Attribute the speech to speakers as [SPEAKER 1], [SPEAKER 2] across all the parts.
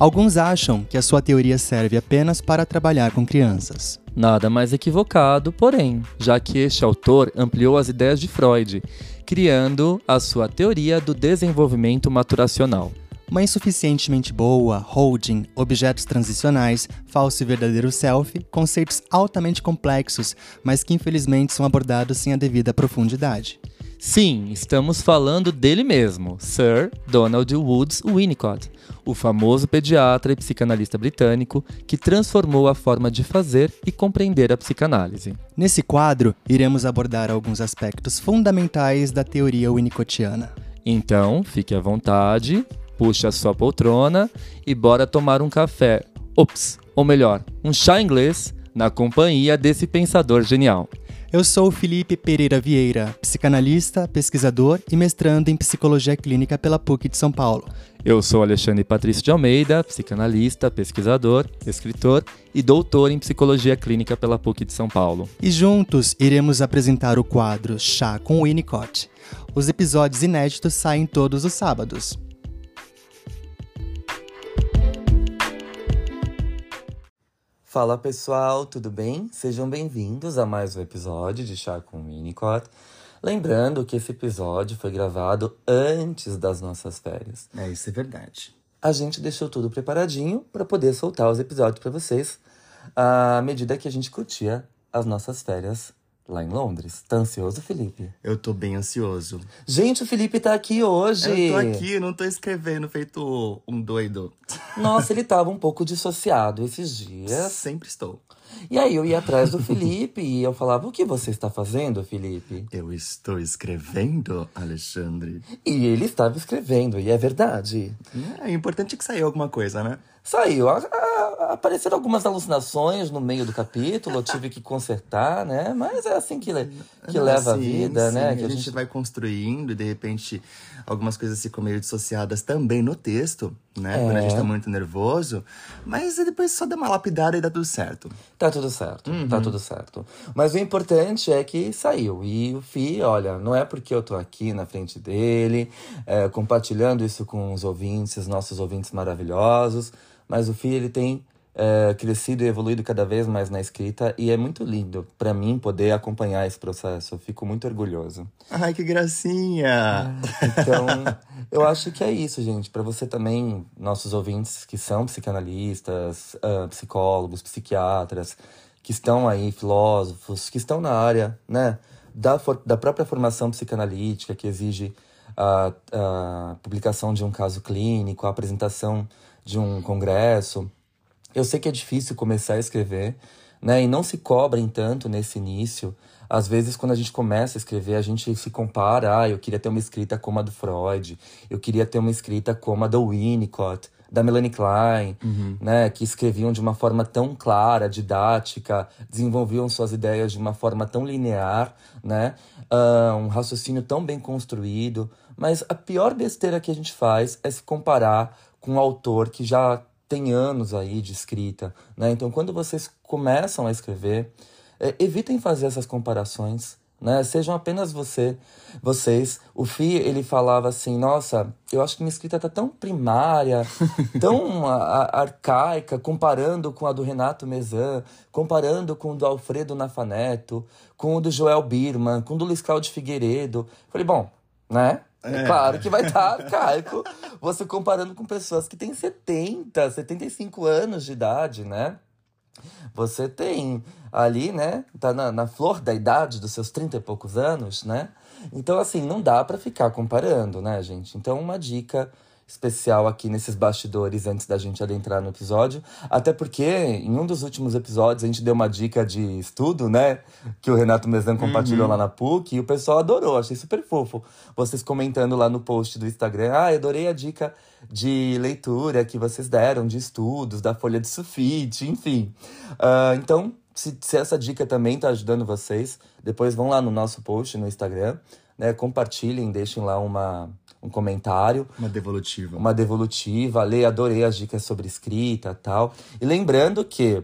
[SPEAKER 1] Alguns acham que a sua teoria serve apenas para trabalhar com crianças.
[SPEAKER 2] Nada mais equivocado, porém, já que este autor ampliou as ideias de Freud, criando a sua teoria do desenvolvimento maturacional.
[SPEAKER 1] Uma insuficientemente boa, holding, objetos transicionais, falso e verdadeiro self, conceitos altamente complexos, mas que infelizmente são abordados sem a devida profundidade.
[SPEAKER 2] Sim, estamos falando dele mesmo, Sir Donald Woods Winnicott, o famoso pediatra e psicanalista britânico que transformou a forma de fazer e compreender a psicanálise.
[SPEAKER 1] Nesse quadro, iremos abordar alguns aspectos fundamentais da teoria winnicottiana.
[SPEAKER 2] Então, fique à vontade, puxe a sua poltrona e bora tomar um café. Ops, ou melhor, um chá inglês na companhia desse pensador genial.
[SPEAKER 1] Eu sou o Felipe Pereira Vieira, psicanalista, pesquisador e mestrando em psicologia clínica pela PUC de São Paulo.
[SPEAKER 2] Eu sou Alexandre Patrício de Almeida, psicanalista, pesquisador, escritor e doutor em psicologia clínica pela PUC de São Paulo.
[SPEAKER 1] E juntos iremos apresentar o quadro Chá com Winnicott. Os episódios inéditos saem todos os sábados.
[SPEAKER 2] Fala pessoal, tudo bem? Sejam bem-vindos a mais um episódio de Chá com Winnicott. Lembrando que esse episódio foi gravado antes das nossas férias.
[SPEAKER 1] É, isso é verdade.
[SPEAKER 2] A gente deixou tudo preparadinho para poder soltar os episódios para vocês à medida que a gente curtia as nossas férias lá em Londres. Tá ansioso, Felipe?
[SPEAKER 1] Eu tô bem ansioso.
[SPEAKER 2] Gente, o Felipe tá aqui hoje.
[SPEAKER 1] Eu tô aqui, não tô escrevendo feito um doido.
[SPEAKER 2] Nossa, ele tava um pouco dissociado esses dias.
[SPEAKER 1] Sempre estou.
[SPEAKER 2] E aí eu ia atrás do Felipe e eu falava: O que você está fazendo, Felipe?
[SPEAKER 1] Eu estou escrevendo, Alexandre.
[SPEAKER 2] E ele estava escrevendo, e é verdade.
[SPEAKER 1] É, importante que saiu alguma coisa, né?
[SPEAKER 2] Saiu. A, a, apareceram algumas alucinações no meio do capítulo, eu tive que consertar, né? Mas é assim que, que Não, leva sim, a vida,
[SPEAKER 1] sim.
[SPEAKER 2] né?
[SPEAKER 1] Que a, a gente... gente vai construindo e de repente algumas coisas ficam meio dissociadas também no texto, né? É. Quando a gente tá muito nervoso. Mas depois só dá uma lapidada e dá tudo certo.
[SPEAKER 2] Tá tudo certo, uhum. tá tudo certo. Mas o importante é que saiu. E o Fi, olha, não é porque eu tô aqui na frente dele, é, compartilhando isso com os ouvintes, os nossos ouvintes maravilhosos mas o Fi ele tem é, crescido e evoluído cada vez mais na escrita e é muito lindo para mim poder acompanhar esse processo. Eu fico muito orgulhoso.
[SPEAKER 1] Ai, que gracinha!
[SPEAKER 2] Então, eu acho que é isso, gente. Para você também, nossos ouvintes que são psicanalistas, uh, psicólogos, psiquiatras, que estão aí, filósofos, que estão na área, né, da, da própria formação psicanalítica, que exige a, a publicação de um caso clínico, a apresentação de um congresso. Eu sei que é difícil começar a escrever, né? E não se cobrem tanto nesse início. Às vezes, quando a gente começa a escrever, a gente se compara. Ah, eu queria ter uma escrita como a do Freud, eu queria ter uma escrita como a do Winnicott, da Melanie Klein, uhum. né? Que escreviam de uma forma tão clara, didática, desenvolviam suas ideias de uma forma tão linear, né? Uh, um raciocínio tão bem construído. Mas a pior besteira que a gente faz é se comparar com um autor que já tem anos aí de escrita, né? Então, quando vocês começam a escrever, é, evitem fazer essas comparações, né? Sejam apenas você, vocês. O Fi, ele falava assim, nossa, eu acho que minha escrita tá tão primária, tão a, a, arcaica, comparando com a do Renato Mezan, comparando com o do Alfredo Nafaneto, com o do Joel Birman, com o do Luiz Cláudio Figueiredo. Falei, bom, né? É. Claro que vai estar arcaico você comparando com pessoas que têm 70, 75 anos de idade, né? Você tem ali, né? Tá na, na flor da idade dos seus 30 e poucos anos, né? Então, assim, não dá para ficar comparando, né, gente? Então, uma dica especial aqui nesses bastidores antes da gente adentrar no episódio. Até porque em um dos últimos episódios a gente deu uma dica de estudo, né? Que o Renato Mezan compartilhou uhum. lá na PUC e o pessoal adorou, achei super fofo. Vocês comentando lá no post do Instagram, ah, adorei a dica de leitura que vocês deram, de estudos, da folha de sulfite, enfim. Uh, então, se, se essa dica também está ajudando vocês, depois vão lá no nosso post no Instagram, né? Compartilhem, deixem lá uma um comentário.
[SPEAKER 1] Uma devolutiva.
[SPEAKER 2] Uma devolutiva. Lê, adorei as dicas sobre escrita tal. E lembrando que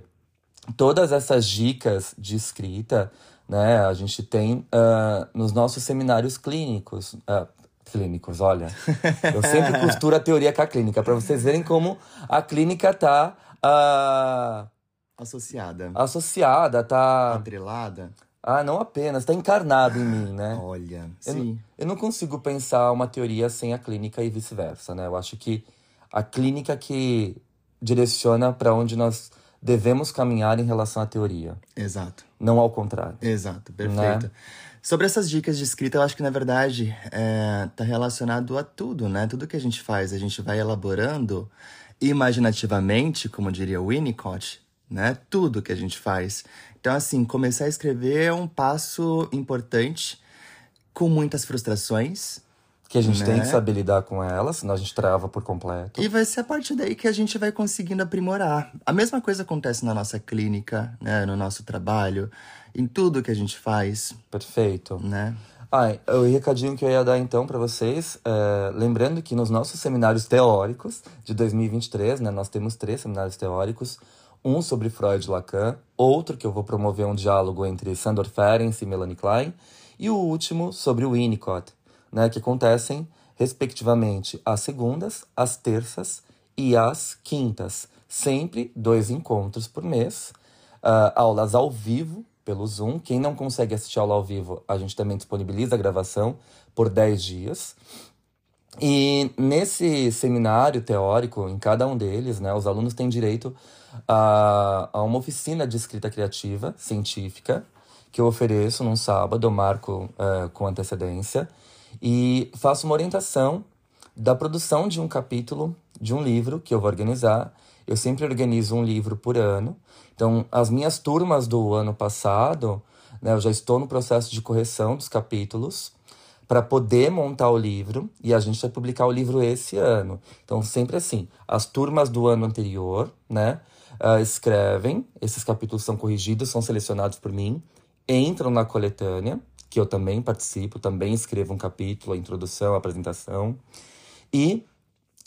[SPEAKER 2] todas essas dicas de escrita, né, a gente tem uh, nos nossos seminários clínicos. Uh, clínicos, olha. Eu sempre costuro a teoria com a clínica, para vocês verem como a clínica tá uh,
[SPEAKER 1] associada.
[SPEAKER 2] Associada, tá
[SPEAKER 1] atrelada.
[SPEAKER 2] Ah, não apenas, tá encarnado em mim, né?
[SPEAKER 1] Olha,
[SPEAKER 2] eu,
[SPEAKER 1] sim.
[SPEAKER 2] Eu não consigo pensar uma teoria sem a clínica e vice-versa, né? Eu acho que a clínica que direciona para onde nós devemos caminhar em relação à teoria.
[SPEAKER 1] Exato.
[SPEAKER 2] Não ao contrário.
[SPEAKER 1] Exato, perfeito. Né? Sobre essas dicas de escrita, eu acho que na verdade é, tá relacionado a tudo, né? Tudo que a gente faz, a gente vai elaborando imaginativamente, como diria Winnicott, né? Tudo que a gente faz. Então, assim, começar a escrever é um passo importante, com muitas frustrações,
[SPEAKER 2] que a gente né? tem que saber lidar com ela, senão a gente trava por completo.
[SPEAKER 1] E vai ser a partir daí que a gente vai conseguindo aprimorar. A mesma coisa acontece na nossa clínica, né? no nosso trabalho, em tudo que a gente faz.
[SPEAKER 2] Perfeito.
[SPEAKER 1] Né?
[SPEAKER 2] Ah, o recadinho que eu ia dar então para vocês, é, lembrando que nos nossos seminários teóricos de 2023, né, nós temos três seminários teóricos, um sobre Freud e Lacan, outro que eu vou promover um diálogo entre Sandor Ferencz e Melanie Klein, e o último sobre o Winnicott né, que acontecem, respectivamente, às segundas, às terças e às quintas. Sempre dois encontros por mês, uh, aulas ao vivo pelo Zoom. Quem não consegue assistir aula ao vivo, a gente também disponibiliza a gravação por 10 dias. E nesse seminário teórico, em cada um deles, né, os alunos têm direito a, a uma oficina de escrita criativa científica que eu ofereço num sábado, eu marco uh, com antecedência e faço uma orientação da produção de um capítulo de um livro que eu vou organizar. Eu sempre organizo um livro por ano. Então, as minhas turmas do ano passado, né, eu já estou no processo de correção dos capítulos para poder montar o livro e a gente vai publicar o livro esse ano. Então, sempre assim, as turmas do ano anterior, né, uh, escrevem, esses capítulos são corrigidos, são selecionados por mim, entram na coletânea que eu também participo, também escrevo um capítulo, a introdução, a apresentação, e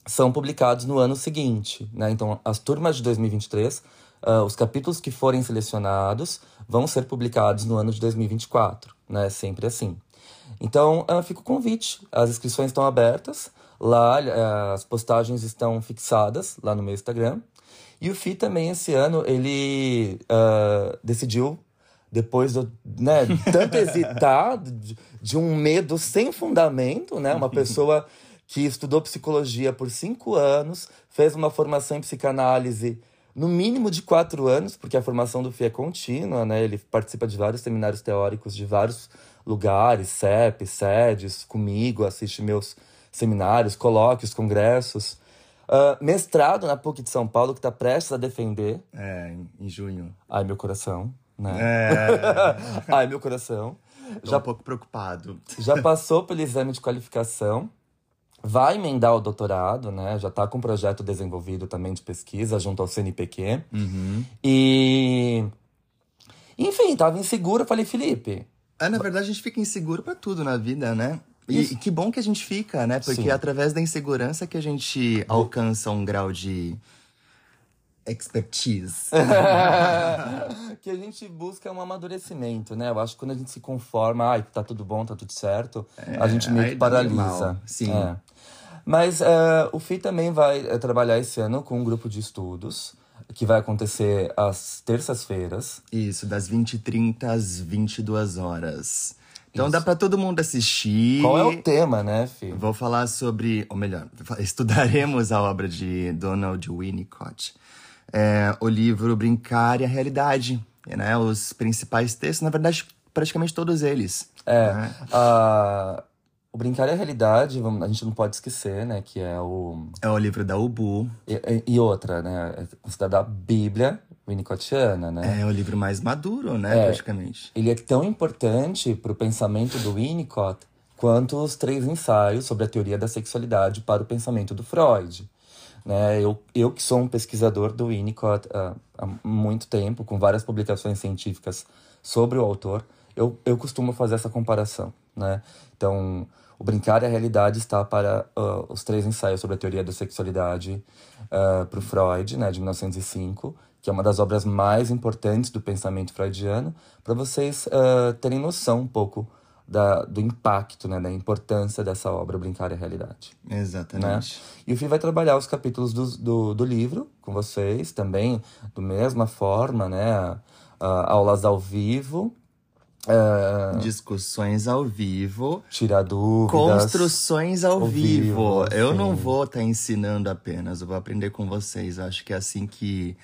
[SPEAKER 2] são publicados no ano seguinte. Né? Então, as turmas de 2023, uh, ah, os capítulos que forem selecionados vão ser publicados no ano de 2024, né? Sempre assim. Então, uh, fica o convite. As inscrições estão abertas. Lá, uh, as postagens estão fixadas lá no meu Instagram. E o FI também, esse ano, ele uh, decidiu depois do, né, tanto hesitar de, de, um medo sem fundamento, né? Uma pessoa que estudou psicologia por cinco anos, fez uma formação em psicanálise no mínimo de quatro anos, porque a formação do FIE é contínua, né? Ele participa de vários seminários teóricos de vários lugares, CEP, sedes, comigo, assiste meus seminários, colóquios, congressos. Uh, mestrado na PUC de São Paulo, que está prestes a defender.
[SPEAKER 1] É, em junho.
[SPEAKER 2] Ai, meu coração né? É. Ai, meu coração.
[SPEAKER 1] Tô já um pouco preocupado.
[SPEAKER 2] Já passou pelo exame de qualificação, vai emendar o doutorado, né? Já tá com um projeto desenvolvido também de pesquisa junto ao CNPq.
[SPEAKER 1] Uhum.
[SPEAKER 2] E. Enfim, tava inseguro. Falei, Felipe.
[SPEAKER 1] É, na verdade, a gente fica inseguro para tudo na vida, né? E, e, que bom que a gente fica, né? Porque Sim. é através da insegurança que a gente alcança um grau de expertise.
[SPEAKER 2] que a gente busca um amadurecimento, né? Eu acho que quando a gente se conforma, ai, tá tudo bom, tá tudo certo, é, a gente meio que paralisa.
[SPEAKER 1] Sim.
[SPEAKER 2] É. Mas uh, o FI também vai uh, trabalhar esse ano com um grupo de estudos que vai acontecer às terças-feiras.
[SPEAKER 1] Isso, das 20h30 às 22 horas. Então Isso. dá para todo mundo assistir.
[SPEAKER 2] Qual é o tema, né, Fih?
[SPEAKER 1] Vou falar sobre, ou melhor, estudaremos a obra de Donald Winnicott é, o livro Brincar e a Realidade, né? Os principais textos, na verdade, praticamente todos eles.
[SPEAKER 2] É, né? uh, o Brincar e a Realidade, a gente não pode esquecer, né? Que é o...
[SPEAKER 1] É o livro da Ubu.
[SPEAKER 2] E, e outra, né? É considerada a Bíblia Winnicottiana, né?
[SPEAKER 1] É o livro mais maduro, né? É, praticamente.
[SPEAKER 2] Ele é tão importante para o pensamento do Winnicott quanto os três ensaios sobre a teoria da sexualidade para o pensamento do Freud. Né? Eu, eu que sou um pesquisador do Winnicott uh, há muito tempo, com várias publicações científicas sobre o autor, eu, eu costumo fazer essa comparação. Né? Então, o Brincar e a Realidade está para uh, os três ensaios sobre a teoria da sexualidade uh, para o Freud, né, de 1905, que é uma das obras mais importantes do pensamento freudiano, para vocês uh, terem noção um pouco da, do impacto, né, da importância dessa obra Brincar é Realidade.
[SPEAKER 1] Exatamente.
[SPEAKER 2] Né? E o Fih vai trabalhar os capítulos do, do, do, livro com vocês também, da mesma forma, né? Uh, aulas ao vivo.
[SPEAKER 1] Uh, Discussões ao vivo.
[SPEAKER 2] Tirar dúvidas.
[SPEAKER 1] Construções ao, ao vivo. vivo. Eu não vou estar tá ensinando apenas, eu vou aprender com vocês. Eu acho que é assim que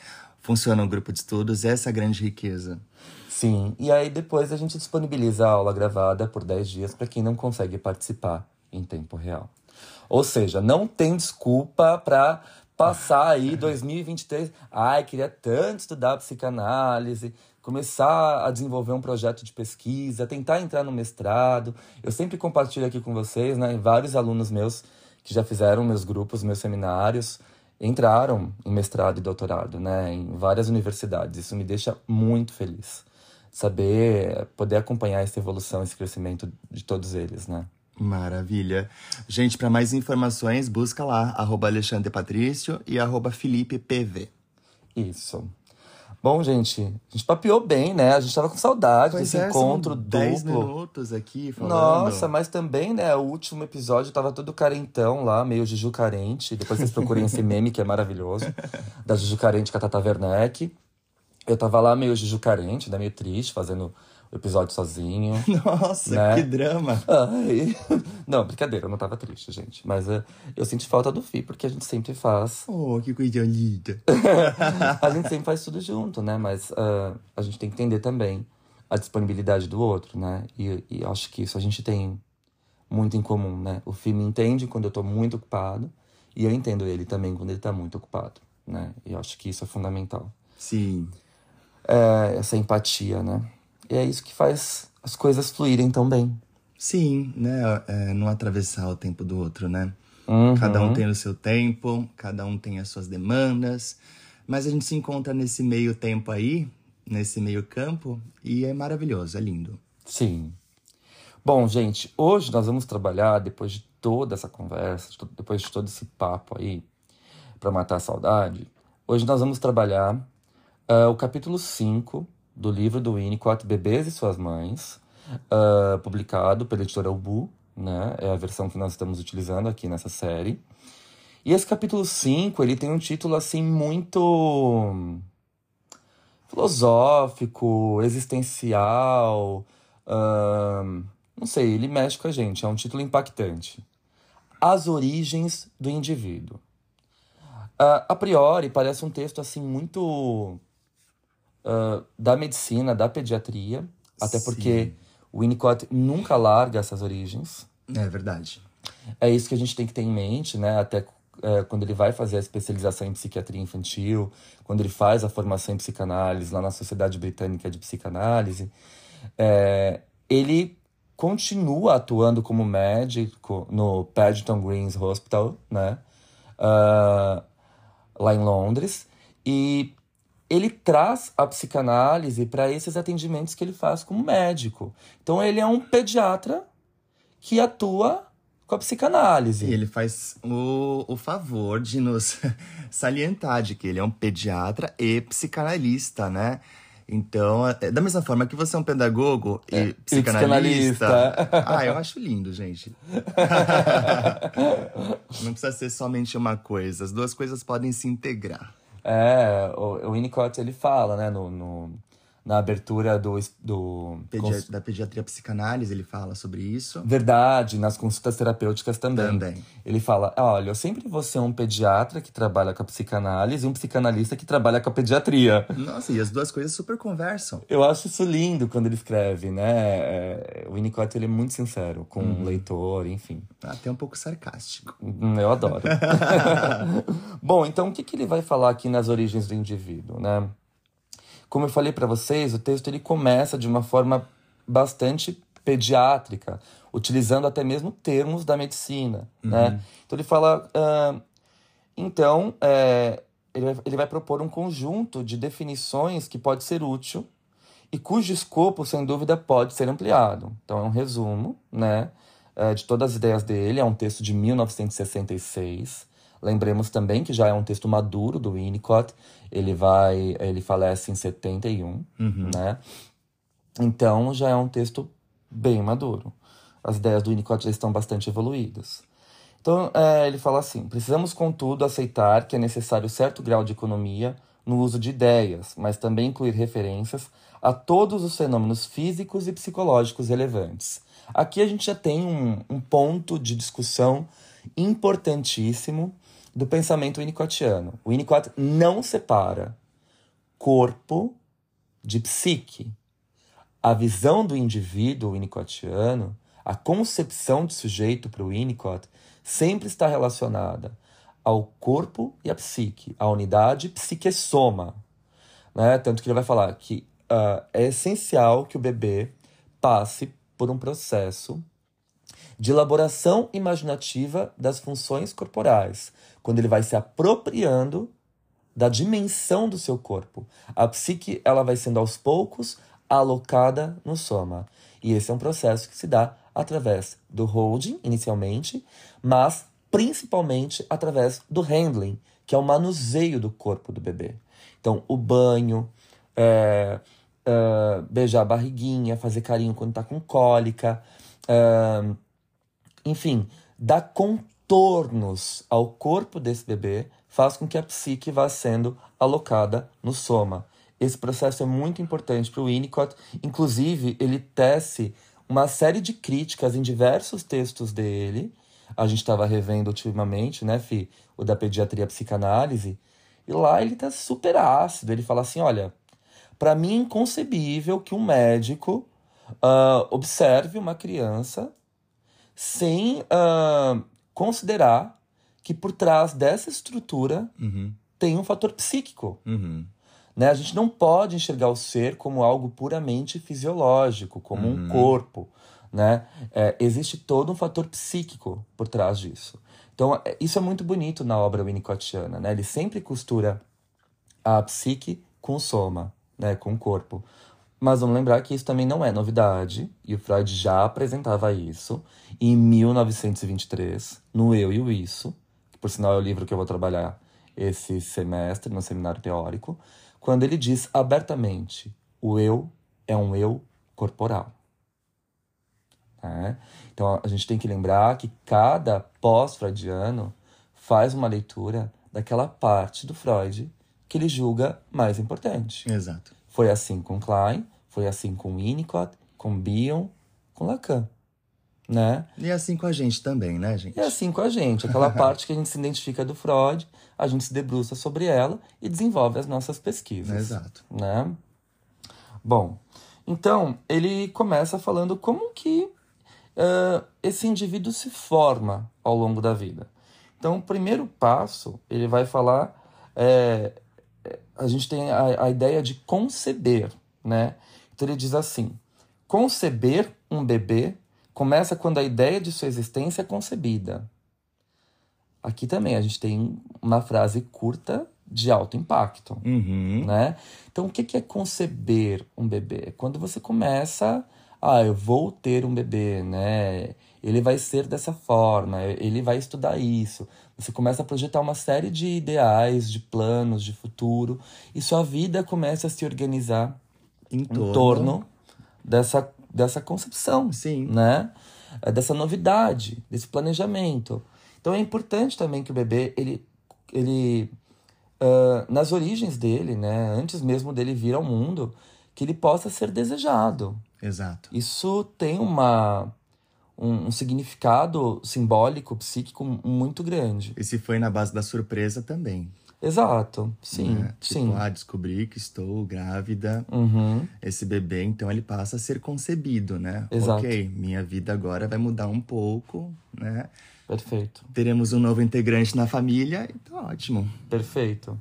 [SPEAKER 1] funciona o grupo de estudos, essa é a grande riqueza.
[SPEAKER 2] Sim, e aí depois a gente disponibiliza a aula gravada por 10 dias para quem não consegue participar em tempo real. Ou seja, não tem desculpa para passar aí 2023. Ai, queria tanto estudar psicanálise, começar a desenvolver um projeto de pesquisa, tentar entrar no mestrado. Eu sempre compartilho aqui com vocês, né, vários alunos meus que já fizeram meus grupos, meus seminários, entraram em mestrado e doutorado, né, em várias universidades. Isso me deixa muito feliz saber poder acompanhar essa evolução, esse crescimento de todos eles, né?
[SPEAKER 1] Maravilha. Gente, para mais informações, busca lá, arroba Alexandre Patrício e arroba Felipe PV.
[SPEAKER 2] Isso. Bom, gente, a gente papiou bem, né? A gente tava com saudade pois desse é, encontro duplo. 10
[SPEAKER 1] minutos aqui falando.
[SPEAKER 2] Nossa, mas também, né, o último episódio tava todo carentão lá, meio Juju carente. Depois vocês procurem esse meme que é maravilhoso, da Juju carente com a Tata Werneck. Eu tava lá meio juju carente, né? Meio triste, fazendo episódio sozinho.
[SPEAKER 1] Nossa, né? que drama!
[SPEAKER 2] Ai. Não, brincadeira, eu não tava triste, gente. Mas uh, eu senti falta do Fi, porque a gente sempre faz.
[SPEAKER 1] Oh, que coisa linda!
[SPEAKER 2] a gente sempre faz tudo junto, né? Mas uh, a gente tem que entender também a disponibilidade do outro, né? E, e acho que isso a gente tem muito em comum, né? O Fi me entende quando eu tô muito ocupado, e eu entendo ele também quando ele tá muito ocupado, né? E eu acho que isso é fundamental.
[SPEAKER 1] Sim
[SPEAKER 2] é, essa empatia, né? E é isso que faz as coisas fluírem tão bem.
[SPEAKER 1] Sim, né? É, não atravessar o tempo do outro, né? Uhum. Cada um tem o seu tempo, cada um tem as suas demandas, mas a gente se encontra nesse meio tempo aí, nesse meio campo, e é maravilhoso, é lindo.
[SPEAKER 2] Sim. Bom, gente, hoje nós vamos trabalhar, depois de toda essa conversa, depois de todo esse papo aí, para matar a saudade, hoje nós vamos trabalhar Uh, o capítulo 5 do livro do Winnicott, Bebês e Suas Mães, uh, publicado pela editora Ubu, né? É a versão que nós estamos utilizando aqui nessa série. E esse capítulo 5, ele tem um título assim muito filosófico, existencial, uh, não sei, ele mexe com a gente, é um título impactante. As origens do indivíduo. Uh, a priori, parece um texto assim muito uh, da medicina, da pediatria, até Sim. porque o Winnicott nunca larga essas origens.
[SPEAKER 1] É verdade.
[SPEAKER 2] É isso que a gente tem que ter em mente, né? Até é, quando ele vai fazer a especialização em psiquiatria infantil, quando ele faz a formação em psicanálise lá na Sociedade Britânica de Psicanálise, é, ele continua atuando como médico no Paddington Greens Hospital, né? Uh, lá em Londres. E ele traz a psicanálise para esses atendimentos que ele faz como médico. Então ele é um pediatra que atua com a psicanálise.
[SPEAKER 1] E ele faz o, o favor de nos salientar de que ele é um pediatra e psicanalista, né? Então, é, da mesma forma que você é um pedagogo e é, psicanalista. E psicanalista. ah, eu acho lindo, gente. Não precisa ser somente uma coisa. As duas coisas podem se integrar.
[SPEAKER 2] É, o, o Winnicott ele fala, né, no, no na abertura do. do
[SPEAKER 1] Da pediatria psicanálise, ele fala sobre isso.
[SPEAKER 2] Verdade, nas consultas terapêuticas também.
[SPEAKER 1] Também.
[SPEAKER 2] Ele fala: olha, eu sempre vou ser um pediatra que trabalha com a psicanálise e um psicanalista que trabalha com a pediatria.
[SPEAKER 1] Nossa, e as duas coisas super conversam.
[SPEAKER 2] Eu acho isso lindo quando ele escreve, né? É, o Winnicott ele é muito sincero com uhum. o leitor, enfim.
[SPEAKER 1] Até um pouco sarcástico.
[SPEAKER 2] Hum, eu adoro. Bom, então o que, que ele vai falar aqui nas origens do indivíduo, né? Como eu falei para vocês, o texto ele começa de uma forma bastante pediátrica, utilizando até mesmo termos da medicina, uhum. né? Então ele fala, uh, então é, ele, vai, ele vai propor um conjunto de definições que pode ser útil e cujo escopo, sem dúvida, pode ser ampliado. Então é um resumo, né, é, de todas as ideias dele. É um texto de 1966. Lembremos também que já é um texto maduro do Winnicott. Ele vai, ele falece em 71, uhum. né? Então já é um texto bem maduro. As ideias do Winnicott já estão bastante evoluídas. Então, é, ele fala assim: precisamos, contudo, aceitar que é necessário certo grau de economia no uso de ideias, mas também incluir referências a todos os fenômenos físicos e psicológicos relevantes. Aqui a gente já tem um, um ponto de discussão importantíssimo do pensamento winnicottiano. O Winnicott não separa corpo de psique. A visão do indivíduo winnicottiano, a concepção de sujeito para o Winnicott, sempre está relacionada ao corpo e à psique, a unidade psique-soma. Né? Tanto que ele vai falar que uh, é essencial que o bebê passe por um processo de elaboração imaginativa das funções corporais, quando ele vai se apropriando da dimensão do seu corpo. A psique ela vai sendo aos poucos alocada no soma. E esse é um processo que se dá através do holding, inicialmente, mas principalmente através do handling, que é o manuseio do corpo do bebê. Então, o banho, é, é, beijar a barriguinha, fazer carinho quando está com cólica, é, enfim, dar contornos ao corpo desse bebê faz com que a psique vá sendo alocada no soma. Esse processo é muito importante para o Winnicott. Inclusive, ele tece uma série de críticas em diversos textos dele. A gente estava revendo ultimamente, né, Fi? O da pediatria psicanálise. E lá ele tá super ácido. Ele fala assim: olha, para mim é inconcebível que um médico uh, observe uma criança sem uh, considerar que por trás dessa estrutura
[SPEAKER 1] uhum.
[SPEAKER 2] tem um fator psíquico.
[SPEAKER 1] Uhum.
[SPEAKER 2] Né? A gente não pode enxergar o ser como algo puramente fisiológico, como uhum. um corpo. Né? É, existe todo um fator psíquico por trás disso. Então, é, isso é muito bonito na obra winnicottiana. Né? Ele sempre costura a psique com o soma, né? com o corpo. Mas vamos lembrar que isso também não é novidade, e o Freud já apresentava isso em 1923, no Eu e o Isso, que por sinal é o livro que eu vou trabalhar esse semestre no seminário teórico, quando ele diz abertamente: o eu é um eu corporal. É? Então a gente tem que lembrar que cada pós-freudiano faz uma leitura daquela parte do Freud que ele julga mais importante.
[SPEAKER 1] Exato.
[SPEAKER 2] Foi assim com Klein, foi assim com Winnicott, com Bion, com Lacan. Né?
[SPEAKER 1] E assim com a gente também, né, gente?
[SPEAKER 2] E assim com a gente. Aquela parte que a gente se identifica do Freud, a gente se debruça sobre ela e desenvolve as nossas pesquisas.
[SPEAKER 1] Exato.
[SPEAKER 2] Né? Bom, então ele começa falando como que uh, esse indivíduo se forma ao longo da vida. Então, o primeiro passo, ele vai falar é, a gente tem a, a ideia de conceber, né? Então ele diz assim: conceber um bebê começa quando a ideia de sua existência é concebida. Aqui também a gente tem uma frase curta de alto impacto,
[SPEAKER 1] uhum.
[SPEAKER 2] né? Então o que é conceber um bebê? Quando você começa, ah, eu vou ter um bebê, né? Ele vai ser dessa forma, ele vai estudar isso, você começa a projetar uma série de ideais, de planos, de futuro, e sua vida começa a se organizar
[SPEAKER 1] em torno,
[SPEAKER 2] em torno dessa, dessa concepção,
[SPEAKER 1] Sim.
[SPEAKER 2] né? É, dessa novidade, desse planejamento. Então é importante também que o bebê, ele, ele uh, nas origens dele, né, antes mesmo dele vir ao mundo, que ele possa ser desejado.
[SPEAKER 1] Exato.
[SPEAKER 2] Isso tem uma um, um, significado simbólico, psíquico muito grande.
[SPEAKER 1] E se foi na base da surpresa também.
[SPEAKER 2] Exato, sim,
[SPEAKER 1] né? tipo,
[SPEAKER 2] sim.
[SPEAKER 1] Ah, descobri que estou grávida.
[SPEAKER 2] Uhum.
[SPEAKER 1] Esse bebê, então, ele passa a ser concebido, né?
[SPEAKER 2] Exato.
[SPEAKER 1] Ok, minha vida agora vai mudar um pouco, né?
[SPEAKER 2] Perfeito.
[SPEAKER 1] Teremos um novo integrante na família, então ótimo.
[SPEAKER 2] Perfeito.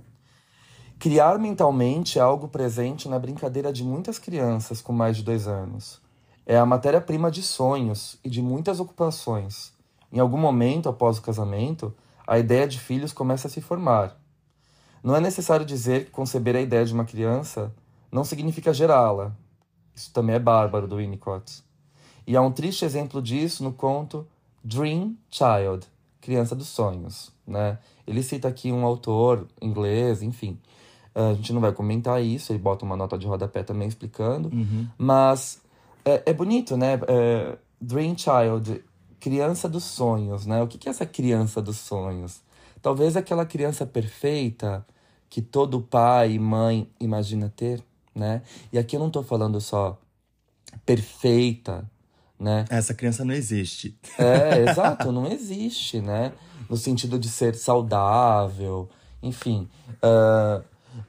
[SPEAKER 2] Criar mentalmente é algo presente na brincadeira de muitas crianças com mais de dois anos. É a matéria-prima de sonhos e de muitas ocupações. Em algum momento após o casamento, a ideia de filhos começa a se formar. Não é necessário dizer que conceber a ideia de uma criança não significa gerá-la. Isso também é bárbaro do Winnicott. E há um triste exemplo disso no conto Dream Child, Criança dos Sonhos. Né? Ele cita aqui um autor inglês, enfim. A gente não vai comentar isso, ele bota uma nota de rodapé também explicando.
[SPEAKER 1] Uhum.
[SPEAKER 2] Mas é, é bonito, né? É, Dream Child, criança dos sonhos, né? O que, é essa criança dos sonhos? Talvez aquela criança perfeita que todo pai e mãe imagina ter, né? E aqui eu não tô falando só perfeita, né?
[SPEAKER 1] Essa criança não existe.
[SPEAKER 2] É, exato, não existe, né? No sentido de ser saudável, enfim. Uh,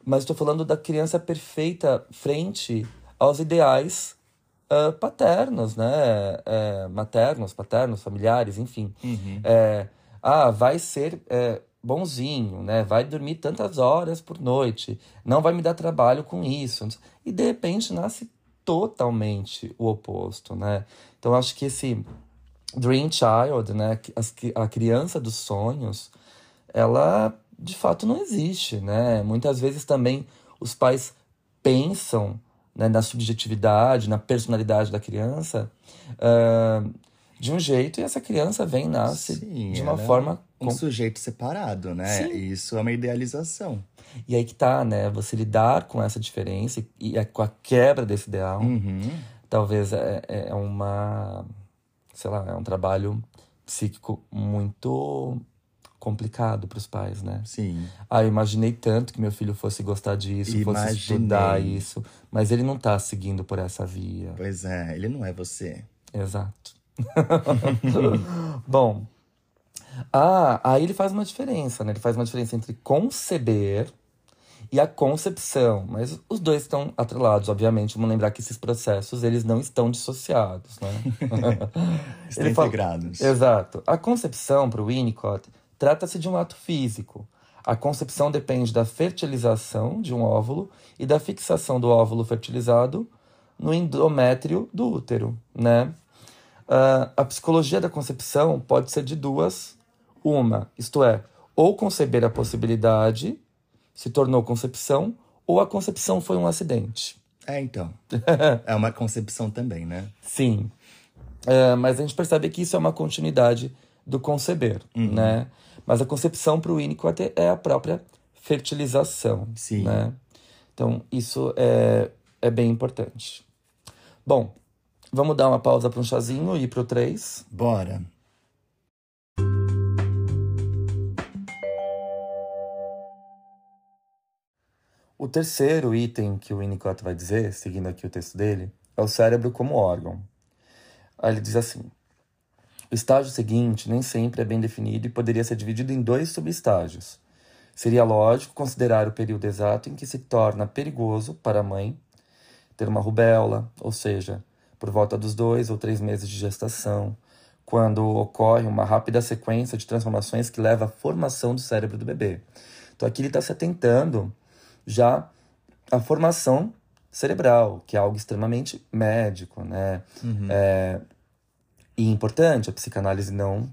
[SPEAKER 2] mas estou falando da criança perfeita frente aos ideais uh, paternos, né? É, maternos, paternos, familiares, enfim.
[SPEAKER 1] Uhum.
[SPEAKER 2] É, ah, vai ser é, bonzinho, né? Vai dormir tantas horas por noite, não vai me dar trabalho com isso. E de repente nasce totalmente o oposto, né? Então acho que esse dream child, né, a criança dos sonhos, ela de fato não existe, né? Muitas vezes também os pais pensam né, na subjetividade, na personalidade da criança uh, de um jeito e essa criança vem nasce Sim, de uma é forma
[SPEAKER 1] um com... sujeito separado, né? Sim. Isso é uma idealização.
[SPEAKER 2] E aí que tá, né? Você lidar com essa diferença e é com a quebra desse ideal,
[SPEAKER 1] uhum.
[SPEAKER 2] talvez é, é uma, sei lá, é um trabalho psíquico muito complicado para os pais, né?
[SPEAKER 1] Sim.
[SPEAKER 2] Ah, eu imaginei tanto que meu filho fosse gostar disso, Imaginei. fosse estudar isso, mas ele não tá seguindo por essa via.
[SPEAKER 1] Pois é, ele não é você.
[SPEAKER 2] Exato. Bom, ah, aí ele faz uma diferença, né? Ele faz uma diferença entre conceber e a concepção, mas os dois estão atrelados, obviamente. Vamos lembrar que esses processos eles não estão dissociados, né?
[SPEAKER 1] estão integrados.
[SPEAKER 2] Fala... Exato. A concepção para o Winnicott Trata-se de um ato físico. A concepção depende da fertilização de um óvulo e da fixação do óvulo fertilizado no endométrio do útero, né? Uh, a psicologia da concepção pode ser de duas. Uma, isto é, ou conceber a possibilidade se tornou concepção, ou a concepção foi um acidente.
[SPEAKER 1] É, então. é uma concepção também, né?
[SPEAKER 2] Sim. Uh, mas a gente percebe que isso é uma continuidade do conceber,
[SPEAKER 1] uhum.
[SPEAKER 2] né? Mas a concepção para o Winnicott é a própria fertilização,
[SPEAKER 1] Sim.
[SPEAKER 2] né? Então, isso é, é bem importante. Bom, vamos dar uma pausa para um chazinho e ir para o 3?
[SPEAKER 1] Bora!
[SPEAKER 2] O terceiro item que o Winnicott vai dizer, seguindo aqui o texto dele, é o cérebro como órgão. Aí ele diz assim: o estágio seguinte nem sempre é bem definido e poderia ser dividido em dois subestágios. Seria lógico considerar o período exato em que se torna perigoso para a mãe ter uma rubéola, ou seja, por volta dos dois ou três meses de gestação, quando ocorre uma rápida sequência de transformações que leva à formação do cérebro do bebê. Então aqui ele está se atentando já à formação cerebral, que é algo extremamente médico, né?
[SPEAKER 1] Uhum.
[SPEAKER 2] É, e importante, a psicanálise não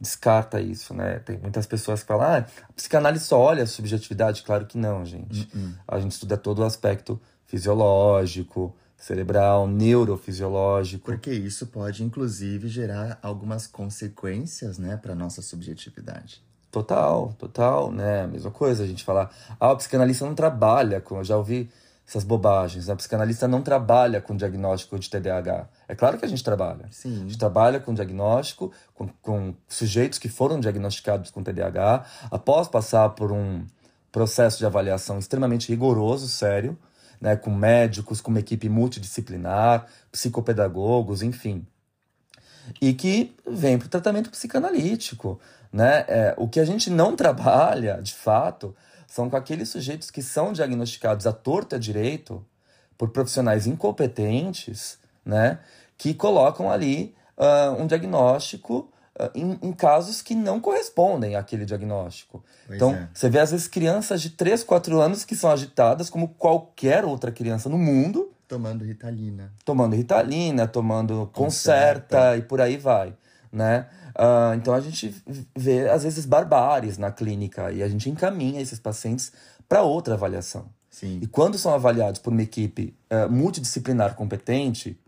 [SPEAKER 2] descarta isso, né? Tem muitas pessoas que falam, ah, a psicanálise só olha a subjetividade. Claro que não, gente.
[SPEAKER 1] Uh -uh.
[SPEAKER 2] A gente estuda todo o aspecto fisiológico, cerebral, neurofisiológico.
[SPEAKER 1] Porque isso pode, inclusive, gerar algumas consequências, né, para nossa subjetividade.
[SPEAKER 2] Total, total, né? A mesma coisa, a gente falar, ah, o psicanalista não trabalha com. Eu já ouvi essas bobagens. Né? A psicanalista não trabalha com diagnóstico de TDAH. É claro que a gente trabalha.
[SPEAKER 1] Sim.
[SPEAKER 2] A gente trabalha com diagnóstico, com, com sujeitos que foram diagnosticados com TDAH, após passar por um processo de avaliação extremamente rigoroso, sério, né? com médicos, com uma equipe multidisciplinar, psicopedagogos, enfim. E que vem para o tratamento psicanalítico. Né? É, o que a gente não trabalha, de fato, são com aqueles sujeitos que são diagnosticados à torta direito por profissionais incompetentes, né, que colocam ali uh, um diagnóstico uh, em, em, casos que não correspondem àquele diagnóstico.
[SPEAKER 1] Pois
[SPEAKER 2] então,
[SPEAKER 1] é.
[SPEAKER 2] você vê às vezes crianças de 3, 4 anos que são agitadas como qualquer outra criança no mundo.
[SPEAKER 1] Tomando ritalina.
[SPEAKER 2] Tomando ritalina, tomando concerta, concerta e por aí vai, né? Uh, então a gente vê, às vezes, barbáries na clínica e a gente encaminha esses pacientes para outra avaliação.
[SPEAKER 1] Sim.
[SPEAKER 2] E quando são avaliados por uma equipe uh, multidisciplinar competente,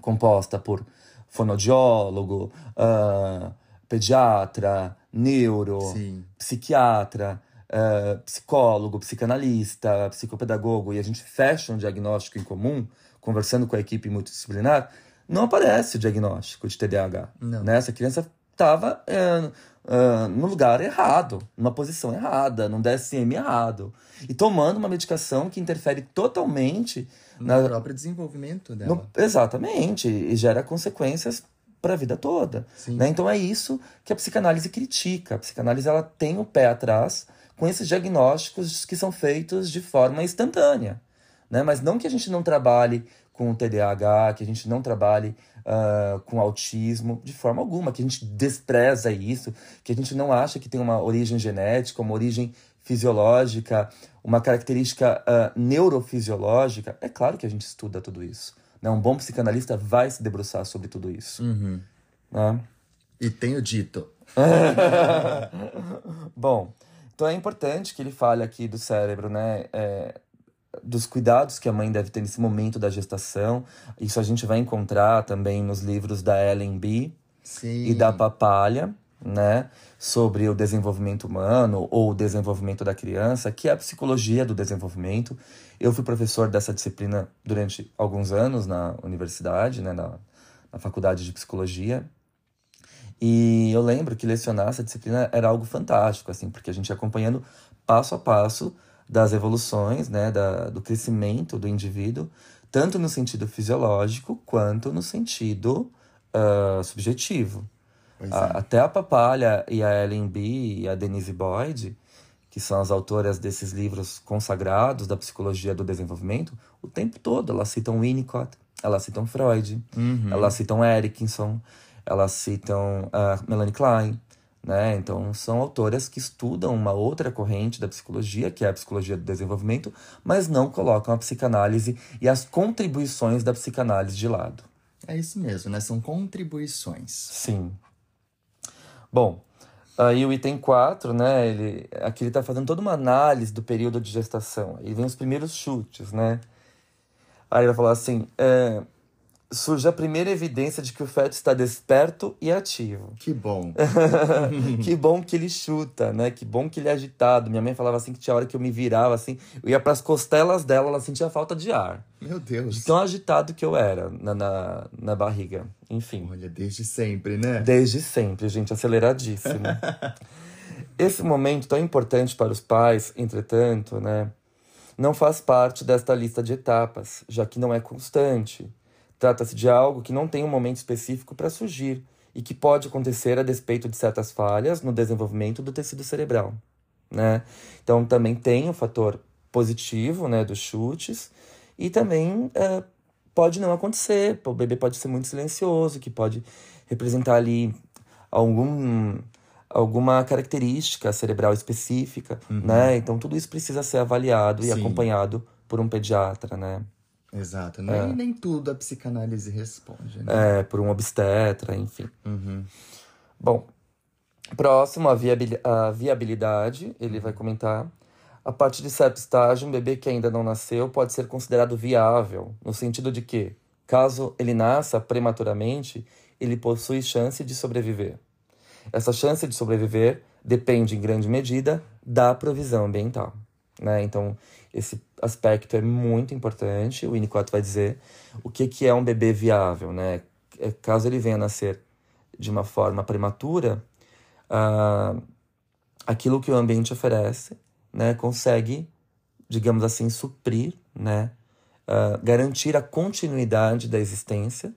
[SPEAKER 2] composta por fonoaudiólogo, uh, pediatra, neuro,
[SPEAKER 1] Sim.
[SPEAKER 2] psiquiatra, uh, psicólogo, psicanalista, psicopedagogo, e a gente fecha um diagnóstico em comum conversando com a equipe multidisciplinar, não aparece o diagnóstico de TDAH.
[SPEAKER 1] Não.
[SPEAKER 2] Né? Essa criança estava é, é, no lugar errado, numa posição errada, num DSM errado. E tomando uma medicação que interfere totalmente
[SPEAKER 1] No
[SPEAKER 2] na,
[SPEAKER 1] próprio desenvolvimento dela.
[SPEAKER 2] no- exatamente, e gera consequências para a vida toda. Né? Então é isso que a psicanálise critica. A psicanálise ela tem o pé atrás com esses diagnósticos que são feitos de forma instantânea. Né? Mas não que a gente não trabalhe com o TDAH, que a gente não trabalhe ah, com autismo, de forma alguma, que a gente despreza isso, que a gente não acha que tem uma origem genética, uma origem fisiológica, uma característica ah, neurofisiológica. É claro que a gente estuda tudo isso. Né? Um bom psicanalista vai se debruçar sobre tudo isso.
[SPEAKER 1] Uhum.
[SPEAKER 2] Né?
[SPEAKER 1] E tenho dito.
[SPEAKER 2] Bom, então é importante que ele fale aqui do cérebro, né? é, dos cuidados que a mãe deve ter nesse momento da gestação. Isso a gente vai encontrar também nos livros da Ellen B.
[SPEAKER 1] Sim.
[SPEAKER 2] e da Papalha, né? Sobre o desenvolvimento humano ou o desenvolvimento da criança, que é a psicologia do desenvolvimento. Eu fui professor dessa disciplina durante alguns anos na universidade, né? Na, na faculdade de psicologia. E eu lembro que lecionar essa disciplina era algo fantástico, assim, porque a gente ia acompanhando passo a passo das evoluções, né, da, do crescimento do indivíduo, tanto no sentido fisiológico quanto no sentido ah, subjetivo.
[SPEAKER 1] Pois
[SPEAKER 2] A-
[SPEAKER 1] é.
[SPEAKER 2] até a Papalha e a Ellen B e a Denise Boyd, que são as autoras desses livros consagrados da psicologia do desenvolvimento, o tempo todo elas citam Winnicott, elas citam Freud,
[SPEAKER 1] Uhum.
[SPEAKER 2] elas citam Erickson, elas citam a Melanie Klein, né? Então são autoras que estudam uma outra corrente da psicologia, que é a psicologia do desenvolvimento, mas não colocam a psicanálise e as contribuições da psicanálise de lado.
[SPEAKER 1] É isso mesmo, né? São contribuições.
[SPEAKER 2] Sim. Bom, aí o item 4, né? Ele, aqui ele tá fazendo toda uma análise do período de gestação. Aí vem os primeiros chutes, né? Aí ele vai falar assim: é, surge a primeira evidência de que o feto está desperto e ativo.
[SPEAKER 1] Que bom.
[SPEAKER 2] que bom que ele chuta, né? Que bom que ele é agitado. Minha mãe falava assim que tinha hora que eu me virava assim, eu ia pras costelas dela, ela sentia falta de ar.
[SPEAKER 1] Meu Deus.
[SPEAKER 2] De tão agitado que eu era na, na, na barriga. Enfim.
[SPEAKER 1] Olha, desde sempre, né?
[SPEAKER 2] Desde sempre, gente, aceleradíssimo. Esse momento tão importante para os pais, entretanto, né, não faz parte desta lista de etapas, já que não é constante. Trata-se de algo que não tem um momento específico para surgir e que pode acontecer a despeito de certas falhas no desenvolvimento do tecido cerebral, né? Então também tem o fator positivo, né, dos chutes e também é, pode não acontecer. O bebê pode ser muito silencioso, que pode representar ali algum alguma característica cerebral específica, né? Então tudo isso precisa ser avaliado e
[SPEAKER 1] Sim.
[SPEAKER 2] acompanhado por um pediatra, né?
[SPEAKER 1] Exato. Nem, nem tudo a psicanálise responde, né?
[SPEAKER 2] É, por um obstetra, enfim.
[SPEAKER 1] Uhum.
[SPEAKER 2] Bom, próximo, a, viabili- a viabilidade, ele vai comentar. A partir de certo estágio, um bebê que ainda não nasceu pode ser considerado viável, no sentido de que, caso ele nasça prematuramente, ele possui chance de sobreviver. Essa chance de sobreviver depende, em grande medida, da provisão ambiental. Né? Então, esse aspecto é muito importante. O Winnicott vai dizer o que, que é um bebê viável. Né? É, Caso ele venha a nascer de uma forma prematura, ah, aquilo que o ambiente oferece né, consegue, digamos assim, suprir, né, ah, garantir a continuidade da existência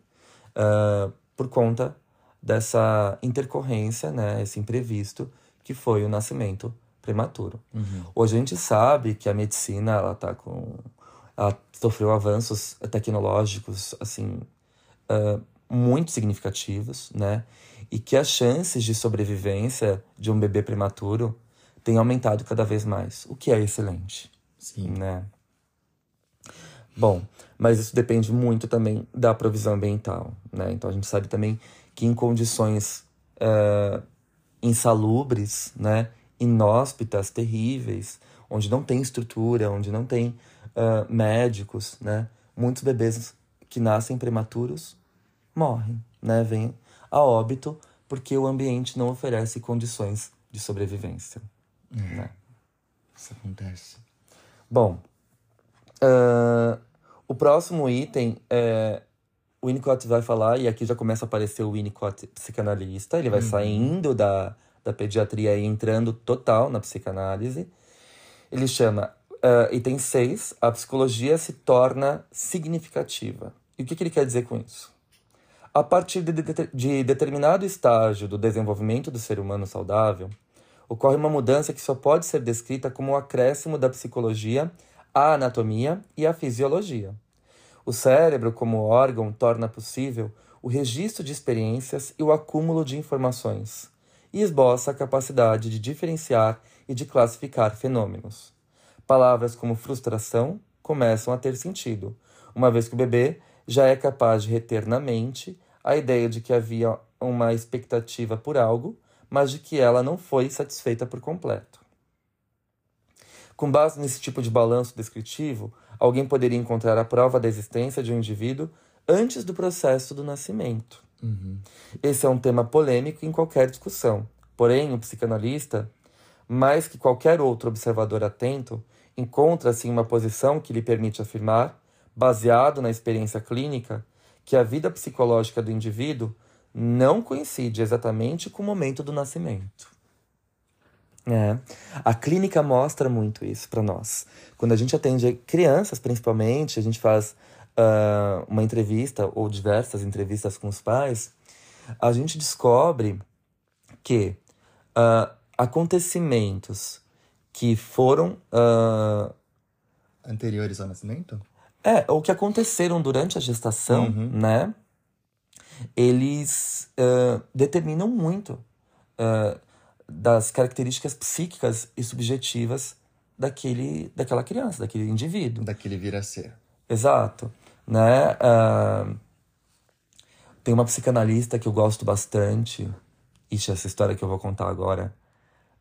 [SPEAKER 2] ah, por conta dessa intercorrência, né, esse imprevisto que foi o nascimento prematuro.
[SPEAKER 1] Uhum.
[SPEAKER 2] Hoje a gente sabe que a medicina ela tá com ela sofreu avanços tecnológicos assim ah, muito significativos, né? E que as chances de sobrevivência de um bebê prematuro têm aumentado cada vez mais, o que é excelente,
[SPEAKER 1] Sim.
[SPEAKER 2] né? Bom, mas isso depende muito também da provisão ambiental, né? Então a gente sabe também que em condições ah, insalubres, né? Inóspitas, terríveis, onde não tem estrutura, onde não tem ah, médicos, né? Muitos bebês que nascem prematuros morrem, né? Vêm a óbito porque o ambiente não oferece condições de sobrevivência, né?
[SPEAKER 1] Isso acontece.
[SPEAKER 2] Bom, ah, O próximo item é. O Winnicott vai falar, e aqui já começa a aparecer o Winnicott psicanalista. Ele vai
[SPEAKER 1] Uhum.
[SPEAKER 2] saindo da, da pediatria e entrando total na psicanálise. Ele chama ah, item 6, a psicologia se torna significativa. E o que, que ele quer dizer com isso? A partir de, de- de determinado estágio do desenvolvimento do ser humano saudável, ocorre uma mudança que só pode ser descrita como o acréscimo da psicologia à anatomia e à fisiologia. O cérebro, como órgão, torna possível o registro de experiências e o acúmulo de informações, e esboça a capacidade de diferenciar e de classificar fenômenos. Palavras como frustração começam a ter sentido, uma vez que o bebê já é capaz de reter na mente a ideia de que havia uma expectativa por algo, mas de que ela não foi satisfeita por completo. Com base nesse tipo de balanço descritivo, alguém poderia encontrar a prova da existência de um indivíduo antes do processo do nascimento. Esse é um tema polêmico em qualquer discussão. Porém, o psicanalista, mais que qualquer outro observador atento, encontra-se em uma posição que lhe permite afirmar, baseado na experiência clínica, que a vida psicológica do indivíduo não coincide exatamente com o momento do nascimento. É. A clínica mostra muito isso para nós. Quando a gente atende crianças, principalmente, a gente faz ah, uma entrevista ou diversas entrevistas com os pais, a gente descobre que ah, acontecimentos que foram ah,
[SPEAKER 1] Anteriores ao nascimento?
[SPEAKER 2] é, ou que aconteceram durante a gestação,
[SPEAKER 1] Uhum.
[SPEAKER 2] né? Eles ah, determinam muito ah, das características psíquicas e subjetivas daquele, daquela criança, daquele indivíduo.
[SPEAKER 1] Daquele vir a ser.
[SPEAKER 2] Exato. Né? Ah, tem uma psicanalista que eu gosto bastante. Ixi, essa história que eu vou contar agora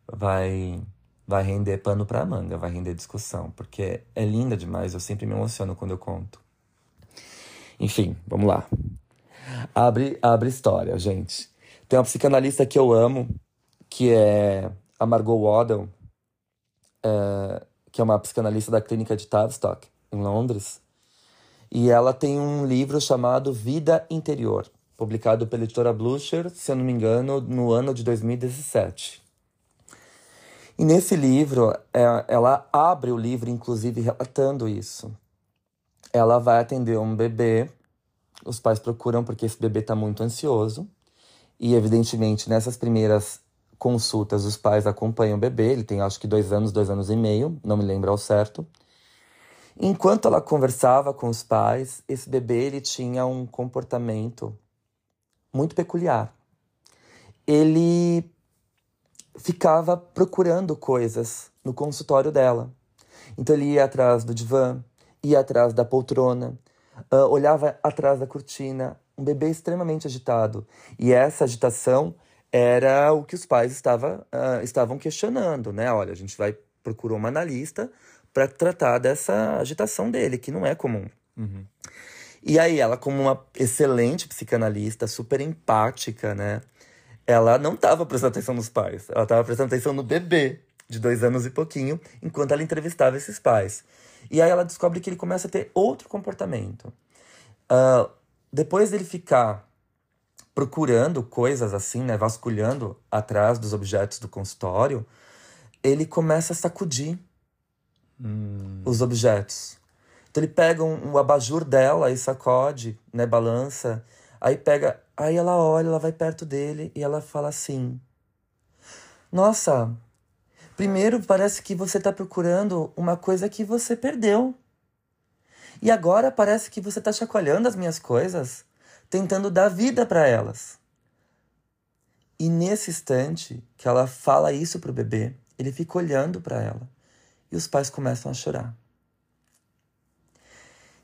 [SPEAKER 2] vai, vai render pano pra manga, vai render discussão, porque é linda demais, eu sempre me emociono quando eu conto. Enfim, vamos lá. Abre, abre história, gente. Tem uma psicanalista que eu amo, que é a Margot Waddell, é, que é uma psicanalista da clínica de Tavistock, em Londres. E ela tem um livro chamado Vida Interior, publicado pela editora Blucher, se eu não me engano, no ano de 2017. E nesse livro, é, ela abre o livro, inclusive, relatando isso. Ela vai atender um bebê, os pais procuram porque esse bebê está muito ansioso. E, evidentemente, nessas primeiras consultas, os pais acompanham o bebê. Ele tem, acho que, dois anos, dois anos e meio, não me lembro ao certo. Enquanto ela conversava com os pais, esse bebê ele tinha um comportamento muito peculiar. Ele ficava procurando coisas no consultório dela. Então ele ia atrás do divã, ia atrás da poltrona, ah, olhava atrás da cortina, um bebê extremamente agitado. E essa agitação era o que os pais estava, ah, estavam questionando, né? Olha, a gente vai procurar uma analista para tratar dessa agitação dele, que não é comum. E aí ela, como uma excelente psicanalista, super empática, né? Ela não estava prestando atenção nos pais, ela estava prestando atenção no bebê de dois anos e pouquinho, enquanto ela entrevistava esses pais. E aí ela descobre que ele começa a ter outro comportamento. Ah, depois dele ficar procurando coisas assim, né, vasculhando atrás dos objetos do consultório, ele começa a sacudir os objetos. Então ele pega um, um abajur dela e sacode, né, balança. Aí pega, aí ela olha, ela vai perto dele e ela fala assim: Nossa, primeiro parece que você está procurando uma coisa que você perdeu. E agora parece que você está chacoalhando as minhas coisas, tentando dar vida para elas. E nesse instante que ela fala isso pro bebê, ele fica olhando para ela e os pais começam a chorar.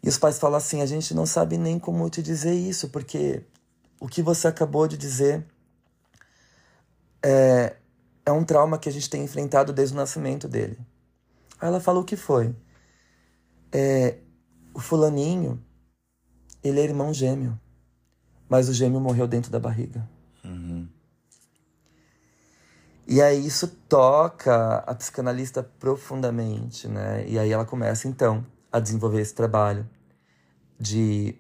[SPEAKER 2] E os pais falam assim: a gente não sabe nem como te dizer isso, porque o que você acabou de dizer é, é um trauma que a gente tem enfrentado desde o nascimento dele. Aí ela falou o que foi. É, o fulaninho, ele é irmão gêmeo, mas o gêmeo morreu dentro da barriga. E aí isso toca a psicanalista profundamente, né? E aí ela começa então a desenvolver esse trabalho de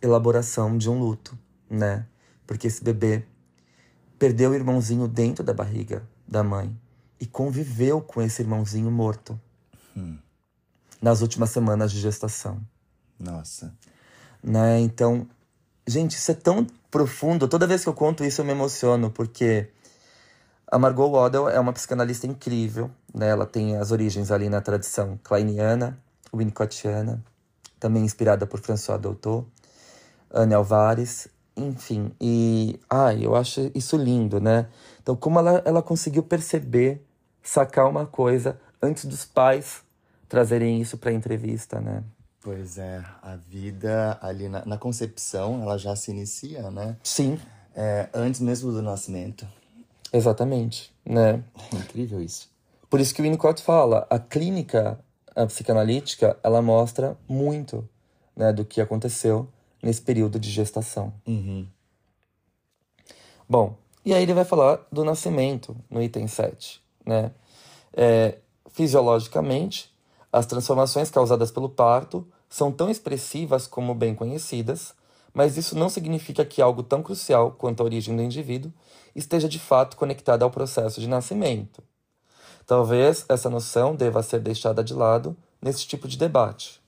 [SPEAKER 2] elaboração de um luto, né? Porque esse bebê perdeu o irmãozinho dentro da barriga da mãe e conviveu com esse irmãozinho morto hum. nas últimas semanas de gestação.
[SPEAKER 1] Nossa.
[SPEAKER 2] Né? Então, gente, isso é tão profundo. Toda vez que eu conto isso, eu me emociono, porque a Margot Waddell é uma psicanalista incrível. Né? Ela tem as origens ali na tradição kleiniana, winnicottiana, também inspirada por François Doutor, Anne Alvares, enfim. E, ai, eu acho isso lindo, né? Então, como ela, ela conseguiu perceber, sacar uma coisa antes dos pais trazerem isso para a entrevista, né?
[SPEAKER 1] Pois é, a vida ali na, na, concepção, ela já se inicia, né?
[SPEAKER 2] Sim.
[SPEAKER 1] É, antes mesmo do nascimento.
[SPEAKER 2] Exatamente, né?
[SPEAKER 1] É incrível isso.
[SPEAKER 2] Por isso que o Winnicott fala, a clínica a psicanalítica, ela mostra muito né, do que aconteceu nesse período de gestação.
[SPEAKER 1] Uhum.
[SPEAKER 2] Bom, e aí ele vai falar do nascimento, no item 7. Né? É, fisiologicamente, as transformações causadas pelo parto são tão expressivas como bem conhecidas, mas isso não significa que algo tão crucial quanto a origem do indivíduo esteja de fato conectado ao processo de nascimento. Talvez essa noção deva ser deixada de lado nesse tipo de debate.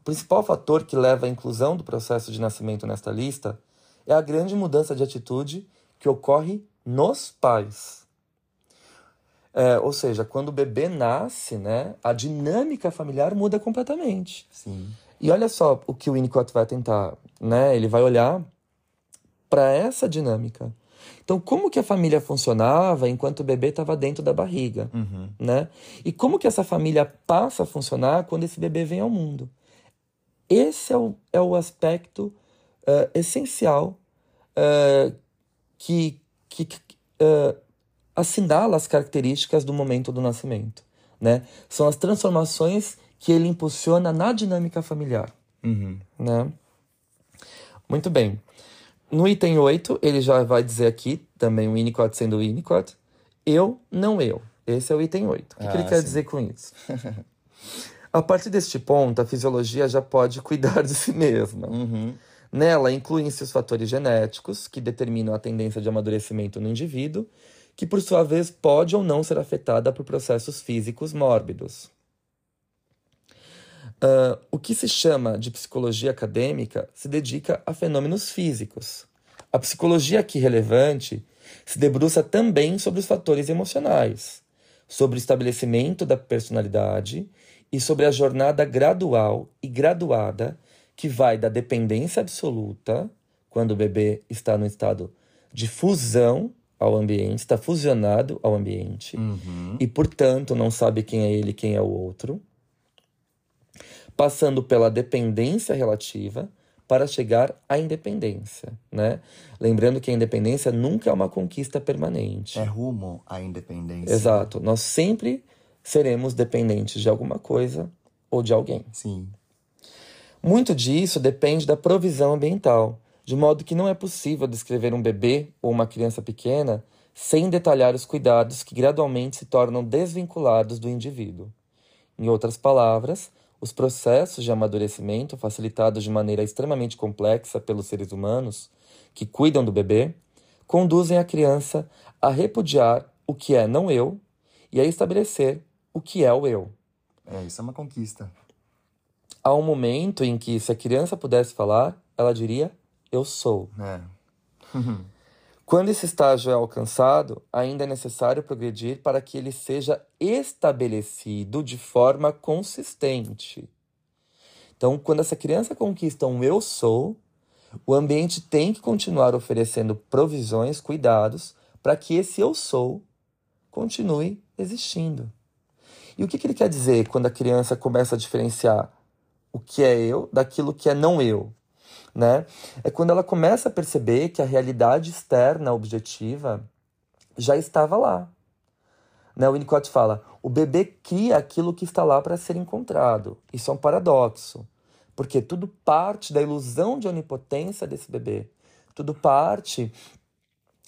[SPEAKER 2] O principal fator que leva à inclusão do processo de nascimento nesta lista é a grande mudança de atitude que ocorre nos pais. É, ou seja, quando o bebê nasce, né, a dinâmica familiar muda completamente.
[SPEAKER 1] Sim.
[SPEAKER 2] E olha só o que o Winnicott vai tentar, né? Ele vai olhar para essa dinâmica. Então, como que a família funcionava enquanto o bebê estava dentro da barriga,
[SPEAKER 1] uhum.
[SPEAKER 2] né? E como que essa família passa a funcionar quando esse bebê vem ao mundo? Esse é o, é o aspecto uh, essencial uh, que, que uh, assinala as características do momento do nascimento, né? São as transformações que ele impulsiona na dinâmica familiar,
[SPEAKER 1] uhum.
[SPEAKER 2] né? Muito bem. No item 8, ele já vai dizer aqui, também o Winnicott sendo o Winnicott, eu, não eu. Esse é o item 8. O que, ah, que ele quer sim. dizer com isso? a partir deste ponto, a fisiologia já pode cuidar de si mesma.
[SPEAKER 1] Uhum.
[SPEAKER 2] Nela incluem-se os fatores genéticos, que determinam a tendência de amadurecimento no indivíduo, que por sua vez pode ou não ser afetada por processos físicos mórbidos. Uh, o que se chama de psicologia acadêmica se dedica a fenômenos físicos. A psicologia aqui relevante se debruça também sobre os fatores emocionais, sobre o estabelecimento da personalidade e sobre a jornada gradual e graduada que vai da dependência absoluta, quando o bebê está no estado de fusão ao ambiente, está fusionado ao ambiente
[SPEAKER 1] uhum.
[SPEAKER 2] e, portanto, não sabe quem é ele, quem é o outro passando pela dependência relativa para chegar à independência, né? Lembrando que a independência nunca é uma conquista permanente.
[SPEAKER 1] É rumo à independência.
[SPEAKER 2] Exato. Nós sempre seremos dependentes de alguma coisa ou de alguém.
[SPEAKER 1] Sim.
[SPEAKER 2] Muito disso depende da provisão ambiental, de modo que não é possível descrever um bebê ou uma criança pequena sem detalhar os cuidados que gradualmente se tornam desvinculados do indivíduo. Em outras palavras, os processos de amadurecimento, facilitados de maneira extremamente complexa pelos seres humanos que cuidam do bebê, conduzem a criança a repudiar o que é não eu e a estabelecer o que é o eu.
[SPEAKER 1] É, isso é uma conquista.
[SPEAKER 2] Há um momento em que, se a criança pudesse falar, ela diria: Eu sou.
[SPEAKER 1] É.
[SPEAKER 2] Quando esse estágio é alcançado, ainda é necessário progredir para que ele seja estabelecido de forma consistente. Então, quando essa criança conquista um eu sou, o ambiente tem que continuar oferecendo provisões, cuidados, para que esse eu sou continue existindo. E o que, que ele quer dizer quando a criança começa a diferenciar o que é eu daquilo que é não eu? Né? É quando ela começa a perceber que a realidade externa objetiva já estava lá. Né? O Winnicott fala: o bebê cria aquilo que está lá para ser encontrado. Isso é um paradoxo, porque tudo parte da ilusão de onipotência desse bebê, tudo parte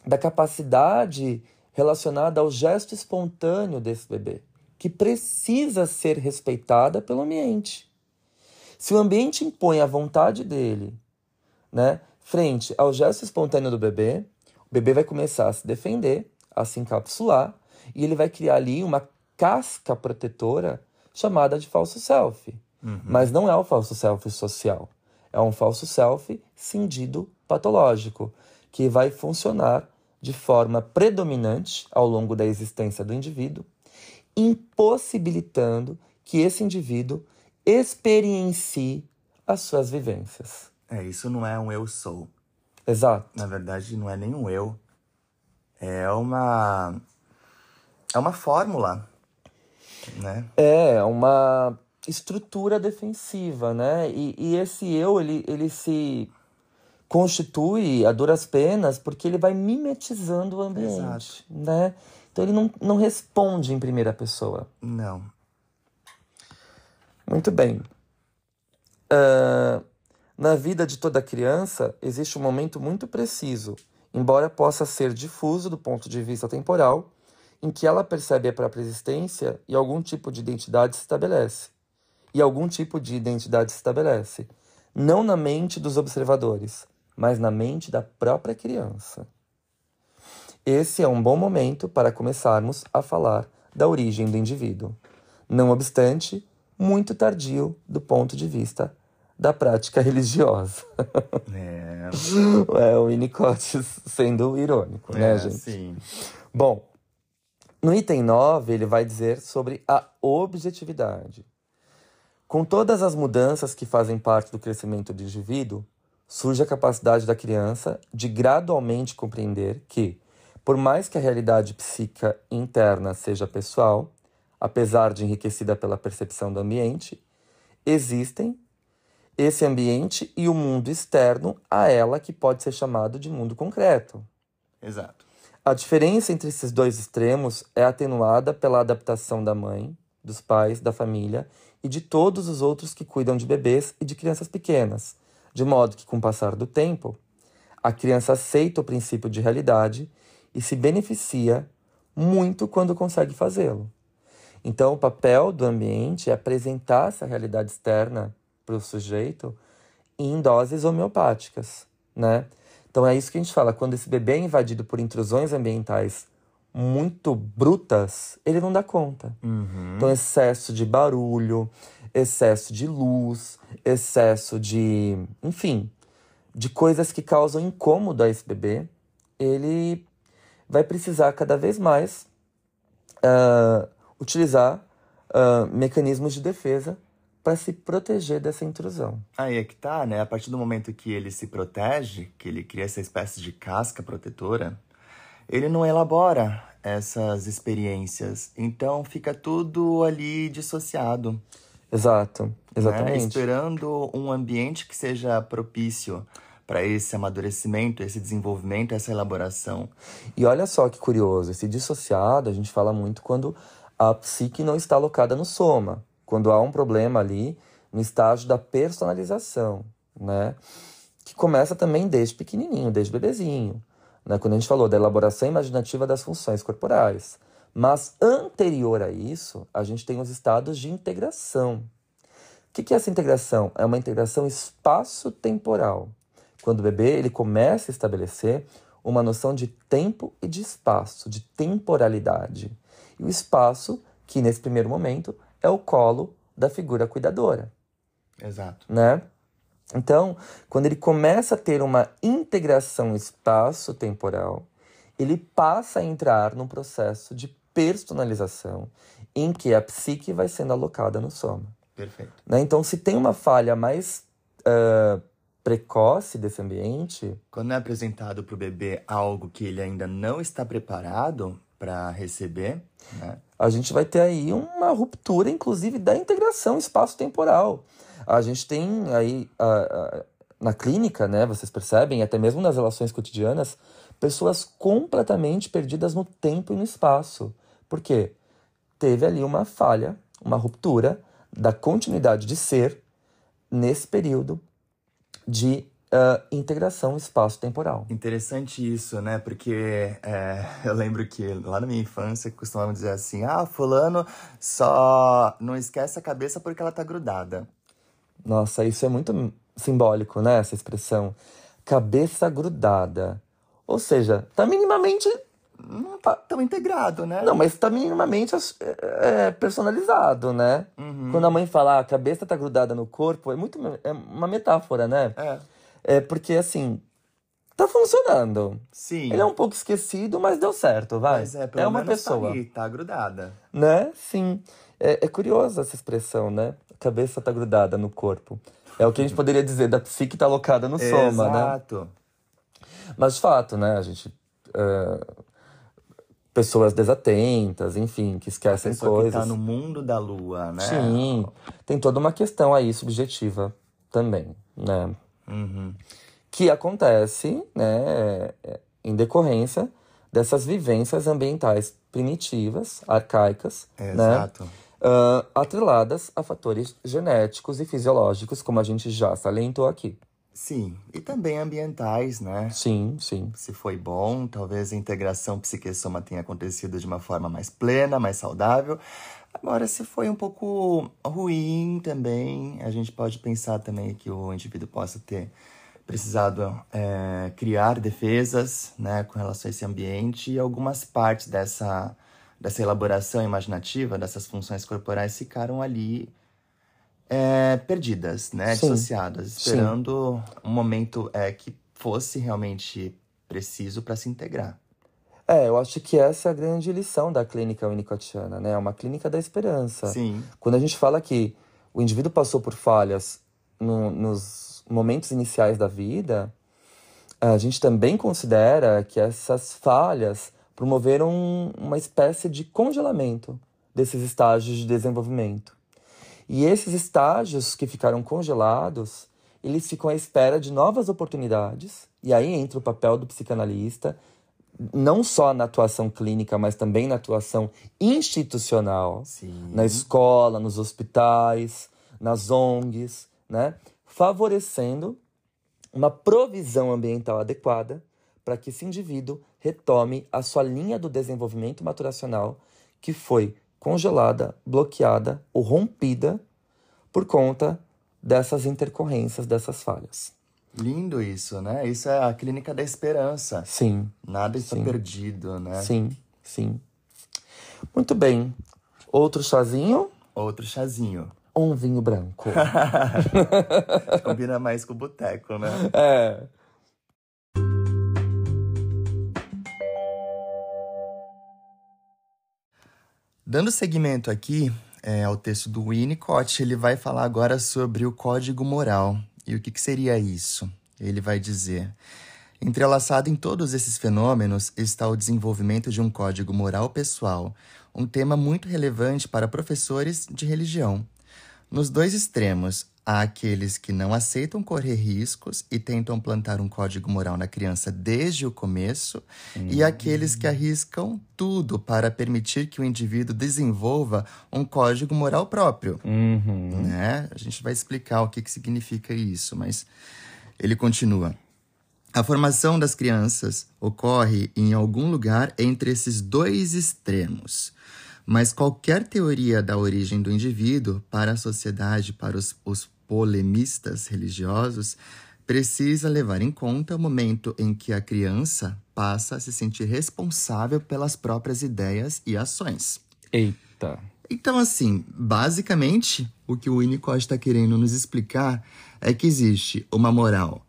[SPEAKER 2] da capacidade relacionada ao gesto espontâneo desse bebê, que precisa ser respeitada pelo ambiente. Se o ambiente impõe a vontade dele, né, frente ao gesto espontâneo do bebê, o bebê vai começar a se defender, a se encapsular, e ele vai criar ali uma casca protetora chamada de falso self. Uhum. Mas não é o falso self social. É um falso self cindido patológico, que vai funcionar de forma predominante ao longo da existência do indivíduo, impossibilitando que esse indivíduo experiencie as suas vivências.
[SPEAKER 1] É, isso não é um eu sou.
[SPEAKER 2] Exato.
[SPEAKER 1] Na verdade, não é nenhum eu. É uma. É uma fórmula, né?
[SPEAKER 2] É, uma estrutura defensiva, né? E, e esse eu, ele, ele se constitui a duras penas porque ele vai mimetizando o ambiente, Exato. né? Então ele não, não responde em primeira pessoa.
[SPEAKER 1] Não.
[SPEAKER 2] Muito bem. Uh, na vida de toda criança, existe um momento muito preciso, embora possa ser difuso do ponto de vista temporal, em que ela percebe a própria existência e algum tipo de identidade se estabelece. E algum tipo de identidade se estabelece, não na mente dos observadores, mas na mente da própria criança. Esse é um bom momento para começarmos a falar da origem do indivíduo. Não obstante, muito tardio do ponto de vista da prática religiosa.
[SPEAKER 1] É,
[SPEAKER 2] é o Winnicott sendo irônico, né,
[SPEAKER 1] é,
[SPEAKER 2] gente?
[SPEAKER 1] Sim.
[SPEAKER 2] Bom, no item 9, ele vai dizer sobre a objetividade. Com todas as mudanças que fazem parte do crescimento do indivíduo, surge a capacidade da criança de gradualmente compreender que, por mais que a realidade psíquica interna seja pessoal, apesar de enriquecida pela percepção do ambiente, existem esse ambiente e o mundo externo a ela que pode ser chamado de mundo concreto.
[SPEAKER 1] Exato.
[SPEAKER 2] A diferença entre esses dois extremos é atenuada pela adaptação da mãe, dos pais, da família e de todos os outros que cuidam de bebês e de crianças pequenas, de modo que, com o passar do tempo, a criança aceita o princípio de realidade e se beneficia muito quando consegue fazê-lo. Então, o papel do ambiente é apresentar essa realidade externa para o sujeito em doses homeopáticas, né? Então é isso que a gente fala, quando esse bebê é invadido por intrusões ambientais muito brutas, ele não dá conta.
[SPEAKER 1] Uhum.
[SPEAKER 2] Então, excesso de barulho, excesso de luz, excesso de. enfim, de coisas que causam incômodo a esse bebê, ele vai precisar cada vez mais uh, utilizar uh, mecanismos de defesa para se proteger dessa intrusão.
[SPEAKER 1] Aí é que tá, né? A partir do momento que ele se protege, que ele cria essa espécie de casca protetora, ele não elabora essas experiências. Então fica tudo ali dissociado.
[SPEAKER 2] Exato, exatamente.
[SPEAKER 1] Né? Esperando um ambiente que seja propício para esse amadurecimento, esse desenvolvimento, essa elaboração.
[SPEAKER 2] E olha só que curioso, esse dissociado a gente fala muito quando a psique não está alocada no soma, quando há um problema ali no estágio da personalização, né? Que começa também desde pequenininho, desde bebezinho, né? Quando a gente falou da elaboração imaginativa das funções corporais. Mas anterior a isso, a gente tem os estados de integração. O que é essa integração? É uma integração espaço-temporal. Quando o bebê ele começa a estabelecer uma noção de tempo e de espaço, de temporalidade. E o espaço, que nesse primeiro momento é o colo da figura cuidadora.
[SPEAKER 1] Exato.
[SPEAKER 2] Né? Então, quando ele começa a ter uma integração espaço-temporal, ele passa a entrar num processo de personalização em que a psique vai sendo alocada no soma.
[SPEAKER 1] Perfeito.
[SPEAKER 2] Né? Então, se tem uma falha mais uh, precoce desse ambiente.
[SPEAKER 1] Quando é apresentado para o bebê algo que ele ainda não está preparado, para receber, né?
[SPEAKER 2] A gente vai ter aí uma ruptura, inclusive, da integração espaço-temporal. A gente tem aí a, a, na clínica, né? Vocês percebem, até mesmo nas relações cotidianas, pessoas completamente perdidas no tempo e no espaço. Por quê? Teve ali uma falha, uma ruptura da continuidade de ser nesse período de uh, integração espaço-temporal.
[SPEAKER 1] Interessante isso, né? Porque é, eu lembro que lá na minha infância costumavam dizer assim: ah, Fulano só não esquece a cabeça porque ela tá grudada.
[SPEAKER 2] Nossa, isso é muito simbólico, né? Essa expressão. Cabeça grudada. Ou seja, tá minimamente.
[SPEAKER 1] Não tá tão integrado, né?
[SPEAKER 2] Não, mas tá minimamente é, é, personalizado, né?
[SPEAKER 1] Uhum.
[SPEAKER 2] Quando a mãe fala ah, a cabeça tá grudada no corpo, é muito é uma metáfora, né?
[SPEAKER 1] É.
[SPEAKER 2] É porque assim, tá funcionando.
[SPEAKER 1] Sim.
[SPEAKER 2] Ele é um pouco esquecido, mas deu certo, vai.
[SPEAKER 1] Mas é, pelo
[SPEAKER 2] é uma
[SPEAKER 1] menos
[SPEAKER 2] pessoa.
[SPEAKER 1] Tá, ali, tá grudada.
[SPEAKER 2] Né? Sim. É, é curiosa essa expressão, né? A cabeça tá grudada no corpo. É o que a gente poderia dizer da psique tá alocada no soma, né?
[SPEAKER 1] Exato.
[SPEAKER 2] Mas de fato, né? A gente. é, pessoas desatentas, enfim, que esquecem
[SPEAKER 1] Pessoa
[SPEAKER 2] coisas.
[SPEAKER 1] que tá no mundo da lua, né?
[SPEAKER 2] Sim. Tem toda uma questão aí subjetiva também, né?
[SPEAKER 1] Uhum.
[SPEAKER 2] que acontece né, em decorrência dessas vivências ambientais primitivas, arcaicas, né,
[SPEAKER 1] Exato.
[SPEAKER 2] ah, atreladas a fatores genéticos e fisiológicos, como a gente já salientou aqui.
[SPEAKER 1] Sim. E também ambientais, né?
[SPEAKER 2] Sim, sim.
[SPEAKER 1] Se foi bom, talvez a integração psique-soma tenha acontecido de uma forma mais plena, mais saudável. Agora, se foi um pouco ruim também, a gente pode pensar também que o indivíduo possa ter precisado é, criar defesas né, com relação a esse ambiente e algumas partes dessa, dessa elaboração imaginativa, dessas funções corporais ficaram ali é, perdidas, né,
[SPEAKER 2] Sim.
[SPEAKER 1] dissociadas,
[SPEAKER 2] Sim.
[SPEAKER 1] esperando um momento é, que fosse realmente preciso para se integrar.
[SPEAKER 2] É, eu acho que essa é a grande lição da clínica winnicottiana, né? É uma clínica da esperança.
[SPEAKER 1] Sim,
[SPEAKER 2] Quando a gente fala que o indivíduo passou por falhas no- nos momentos iniciais da vida, a gente também considera que essas falhas promoveram uma espécie de congelamento desses estágios de desenvolvimento. E esses estágios que ficaram congelados, eles ficam à espera de novas oportunidades. E aí entra o papel do psicanalista, não só na atuação clínica, mas também na atuação institucional
[SPEAKER 1] sim.
[SPEAKER 2] na escola, nos hospitais, nas ONGs, né? Favorecendo uma provisão ambiental adequada para que esse indivíduo retome a sua linha do desenvolvimento maturacional que foi congelada, bloqueada ou rompida por conta dessas intercorrências, dessas falhas.
[SPEAKER 1] Lindo isso, né? Isso é a clínica da esperança.
[SPEAKER 2] Sim,
[SPEAKER 1] Nada está
[SPEAKER 2] Sim.
[SPEAKER 1] perdido, né?
[SPEAKER 2] sim, sim. Muito bem. Outro chazinho
[SPEAKER 1] Outro chazinho.
[SPEAKER 2] um vinho branco?
[SPEAKER 1] Combina mais com o boteco, né?
[SPEAKER 2] é.
[SPEAKER 1] Dando seguimento aqui é, ao texto do Winnicott, ele vai falar agora sobre o código moral. E o que, que seria isso? Ele vai dizer: entrelaçado em todos esses fenômenos está o desenvolvimento de um código moral pessoal, um tema muito relevante para professores de religião. Nos dois extremos, há aqueles que não aceitam correr riscos e tentam plantar um código moral na criança desde o começo, e aqueles que arriscam tudo para permitir que o indivíduo desenvolva um código moral próprio.
[SPEAKER 2] Uhum.
[SPEAKER 1] Né? A gente vai explicar o que, que significa isso, mas ele continua. A formação das crianças ocorre em algum lugar entre esses dois extremos. Mas qualquer teoria da origem do indivíduo para a sociedade, para os, os polemistas religiosos, precisa levar em conta o momento em que a criança passa a se sentir responsável pelas próprias ideias e ações.
[SPEAKER 2] Eita.
[SPEAKER 1] Então, assim, basicamente, o que o Winnicott está querendo nos explicar é que existe uma moral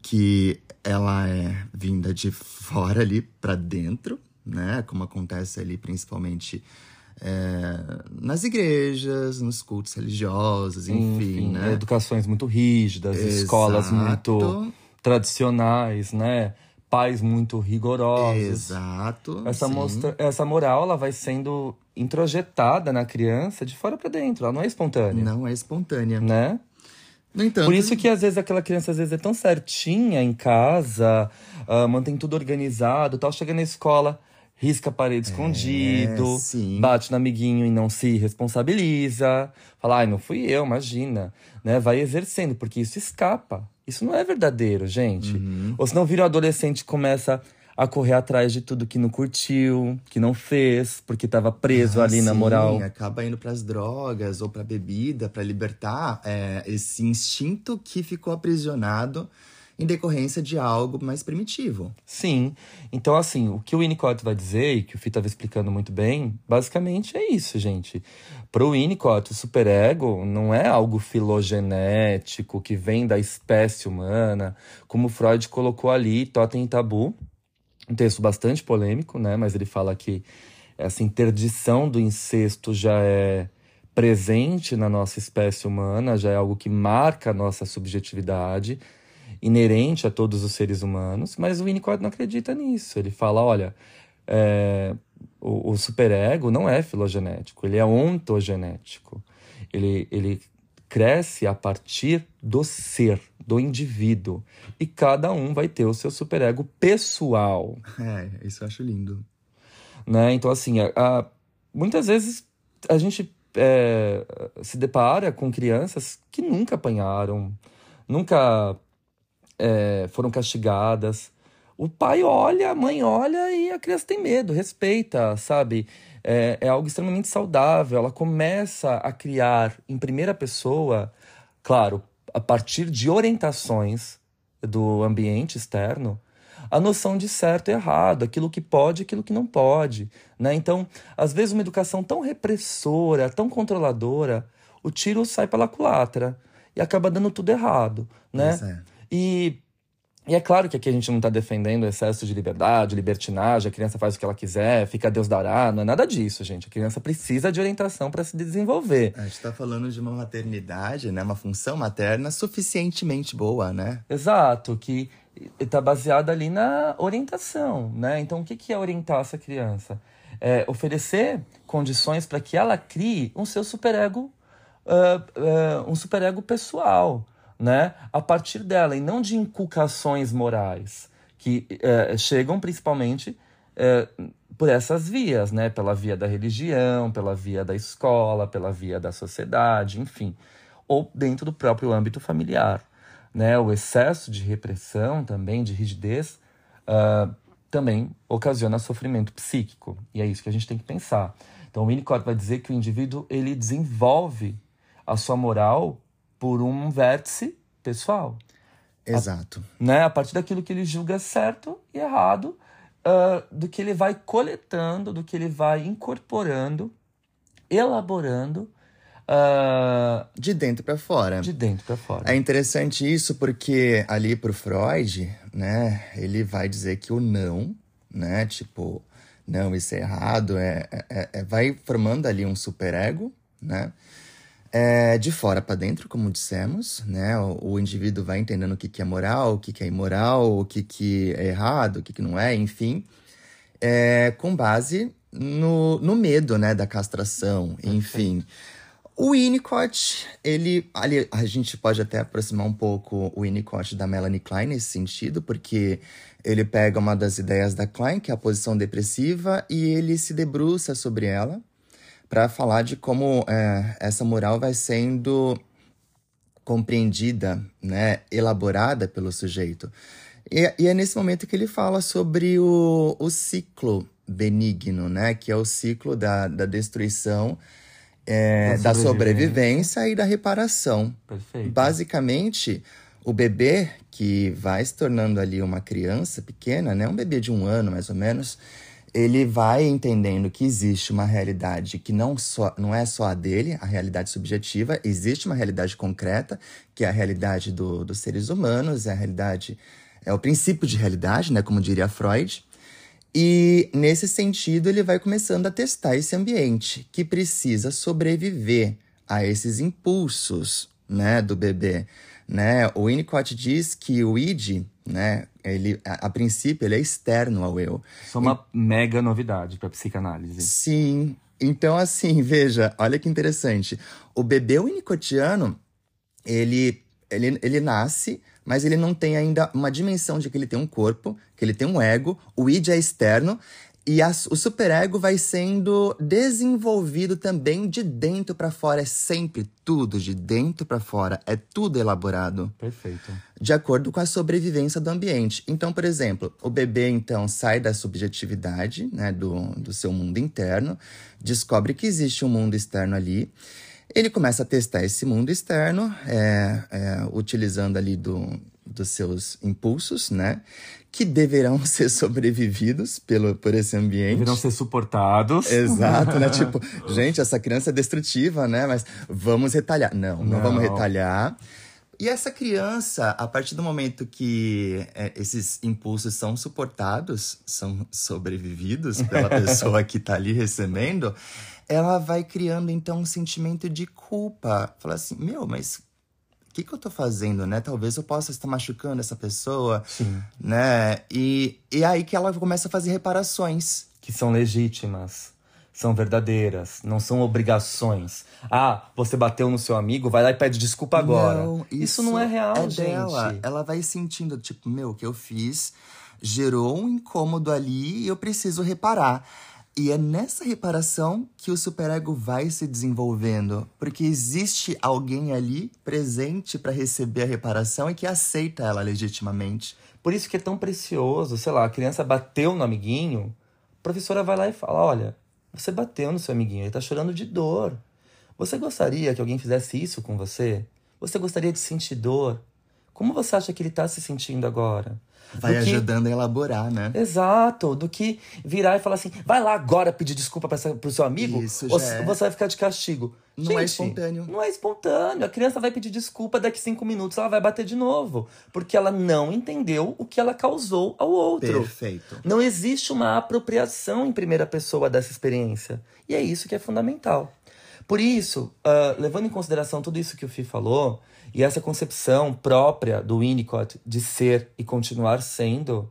[SPEAKER 1] que ela é vinda de fora ali para dentro, né? Como acontece ali principalmente é, nas igrejas, nos cultos religiosos, enfim, né?
[SPEAKER 2] Educações muito rígidas, escolas muito
[SPEAKER 1] Exato.
[SPEAKER 2] tradicionais, né? Pais muito rigorosos.
[SPEAKER 1] Exato.
[SPEAKER 2] Essa, mostra, essa moral ela vai sendo introjetada na criança de fora para dentro, ela não é espontânea,
[SPEAKER 1] Não é espontânea.
[SPEAKER 2] né?
[SPEAKER 1] No entanto,
[SPEAKER 2] Por isso que às vezes aquela criança às vezes é tão certinha em casa, ah, mantém tudo organizado, tal, chega na escola, risca a parede escondido,
[SPEAKER 1] É, sim.
[SPEAKER 2] bate no amiguinho e não se responsabiliza, fala, ai, não fui eu, imagina, né? Vai exercendo, porque isso escapa. Isso não é verdadeiro, gente.
[SPEAKER 1] Uhum.
[SPEAKER 2] Ou senão vira um adolescente começa a correr atrás de tudo que não curtiu, que não fez, porque estava preso
[SPEAKER 1] Ah,
[SPEAKER 2] ali na
[SPEAKER 1] sim,
[SPEAKER 2] moral.
[SPEAKER 1] acaba indo pras drogas ou pra bebida pra libertar é, esse instinto que ficou aprisionado em decorrência de algo mais primitivo.
[SPEAKER 2] Sim. Então, assim, o que o Winnicott vai dizer, e que o Fih estava explicando muito bem, basicamente é isso, gente. Para o Winnicott, o superego não é algo filogenético que vem da espécie humana, como Freud colocou ali, totem e tabu. Um texto bastante polêmico, né? Mas ele fala que essa interdição do incesto já é presente na nossa espécie humana, já é algo que marca a nossa subjetividade inerente a todos os seres humanos, mas o Winnicott não acredita nisso. Ele fala, olha, é, o, o superego não é filogenético, ele é ontogenético. Ele, ele cresce a partir do ser, do indivíduo. E cada um vai ter o seu superego pessoal.
[SPEAKER 1] É, isso eu acho lindo.
[SPEAKER 2] Né? Então, assim, a, a- muitas vezes a gente é, se depara com crianças que nunca apanharam, nunca é, foram castigadas. O pai olha, a mãe olha e a criança tem medo, respeita, sabe? É, é algo extremamente saudável. Ela começa a criar em primeira pessoa, claro, a partir de orientações do ambiente externo, a noção de certo e errado, aquilo que pode e aquilo que não pode. Né? Então, às vezes, uma educação tão repressora, tão controladora, o tiro sai pela culatra e acaba dando tudo errado. Né?
[SPEAKER 1] É.
[SPEAKER 2] E, e é claro que aqui a gente não está defendendo o excesso de liberdade, libertinagem, a criança faz o que ela quiser, fica a Deus dará, não é nada disso, gente. A criança precisa de orientação para se desenvolver.
[SPEAKER 1] A gente está falando de uma maternidade, né? Uma função materna suficientemente boa, né?
[SPEAKER 2] Exato, que está baseada ali na orientação, né? Então, o que é orientar essa criança? É oferecer condições para que ela crie um seu superego, ah, ah, um superego pessoal, né? A partir dela e não de inculcações morais que eh, chegam principalmente eh, por essas vias, né? Pela via da religião, pela via da escola, pela via da sociedade, enfim, ou dentro do próprio âmbito familiar né, o excesso de repressão também, de rigidez, ah, também ocasiona sofrimento psíquico. E é isso que a gente tem que pensar. Então, o Winnicott vai dizer que o indivíduo ele desenvolve a sua moral por um vértice pessoal,
[SPEAKER 1] Exato.
[SPEAKER 2] né? A partir daquilo que ele julga certo e errado, ah, do que ele vai coletando, do que ele vai incorporando, elaborando ah,
[SPEAKER 1] De dentro para fora.
[SPEAKER 2] de dentro para fora.
[SPEAKER 1] É interessante isso porque ali pro Freud, né, ele vai dizer que o não, né, tipo, não, isso é errado, é, é- é- vai formando ali um superego, né, é, de fora para dentro, como dissemos, né, o, o indivíduo vai entendendo o que, que é moral, o que, que é imoral, o que, que é errado, o que, que não é, enfim, é, com base no, no medo, né, da castração, enfim. O Winnicott, ele, ali, a gente pode até aproximar um pouco o Winnicott da Melanie Klein nesse sentido, porque ele pega uma das ideias da Klein, que é a posição depressiva, e ele se debruça sobre ela para falar de como é, essa moral vai sendo compreendida, né, elaborada pelo sujeito. E, e é nesse momento que ele fala sobre o, o ciclo benigno, né, que é o ciclo da, da destruição, é,
[SPEAKER 2] Da
[SPEAKER 1] da
[SPEAKER 2] sobrevivência.
[SPEAKER 1] sobrevivência e da reparação.
[SPEAKER 2] Perfeito.
[SPEAKER 1] Basicamente, o bebê que vai se tornando ali uma criança pequena, né, um bebê de um ano mais ou menos, ele vai entendendo que existe uma realidade que não, só, não é só a dele, a realidade subjetiva, existe uma realidade concreta, que é a realidade do- dos seres humanos, é a realidade, é o princípio de realidade, né, como diria Freud. E nesse sentido, ele vai começando a testar esse ambiente que precisa sobreviver a esses impulsos, né, do bebê, né? O Winnicott diz que o id, né, ele a, a princípio ele é externo ao eu.
[SPEAKER 2] Isso é uma mega novidade para psicanálise.
[SPEAKER 1] Sim. Então assim, veja, olha que interessante. O bebê winnicottiano, ele ele, ele nasce, mas ele não tem ainda uma dimensão de que ele tem um corpo, que ele tem um ego, o id é externo, E a, o superego vai sendo desenvolvido também de dentro para fora. É sempre tudo de dentro para fora. É tudo elaborado.
[SPEAKER 2] Perfeito.
[SPEAKER 1] De acordo com a sobrevivência do ambiente. Então, por exemplo, o bebê então sai da subjetividade, né, do, do seu mundo interno, descobre que existe um mundo externo ali. Ele começa a testar esse mundo externo, é, é, utilizando ali do, dos seus impulsos, né? Que deverão ser sobrevividos pelo, por esse ambiente.
[SPEAKER 2] Deverão ser suportados.
[SPEAKER 1] Exato, né? tipo, gente, essa criança é destrutiva, né? Mas vamos retalhar. Não, não, não vamos retalhar. E essa criança, a partir do momento que é, esses impulsos são suportados, são sobrevividos pela pessoa que tá ali recebendo, ela vai criando então um sentimento de culpa. Fala assim: meu, mas o que, que eu tô fazendo, né? Talvez eu possa estar machucando essa pessoa,
[SPEAKER 2] Sim.
[SPEAKER 1] né? E, e aí que ela começa a fazer reparações.
[SPEAKER 2] Que são legítimas, são verdadeiras, não são obrigações. Ah, você bateu no seu amigo, vai lá e pede desculpa agora.
[SPEAKER 1] Não,
[SPEAKER 2] isso,
[SPEAKER 1] isso
[SPEAKER 2] não é real,
[SPEAKER 1] é
[SPEAKER 2] gente.
[SPEAKER 1] Dela. Ela vai sentindo, tipo, meu, o que eu fiz gerou um incômodo ali e eu preciso reparar. E é nessa reparação que o superego vai se desenvolvendo, porque existe alguém ali presente para receber a reparação e que aceita ela legitimamente.
[SPEAKER 2] Por isso que é tão precioso, sei lá, a criança bateu no amiguinho, a professora vai lá e fala: "Olha, você bateu no seu amiguinho, ele tá chorando de dor. Você gostaria que alguém fizesse isso com você? Você gostaria de sentir dor? Como você acha que ele tá se sentindo agora?"
[SPEAKER 1] Vai ajudando a elaborar, né?
[SPEAKER 2] Exato. Do que virar e falar assim, vai lá agora pedir desculpa pra essa, pro seu amigo,
[SPEAKER 1] Isso
[SPEAKER 2] ou
[SPEAKER 1] é.
[SPEAKER 2] você vai ficar de castigo.
[SPEAKER 1] Não é
[SPEAKER 2] Gente,
[SPEAKER 1] espontâneo.
[SPEAKER 2] Não é espontâneo. A criança vai pedir desculpa, daqui cinco minutos ela vai bater de novo. Porque ela não entendeu o que ela causou ao outro.
[SPEAKER 1] Perfeito.
[SPEAKER 2] Não existe uma apropriação em primeira pessoa dessa experiência. E é isso que é fundamental. Por isso, uh, levando em consideração tudo isso que o Fih falou, e essa concepção própria do Winnicott de ser e continuar sendo,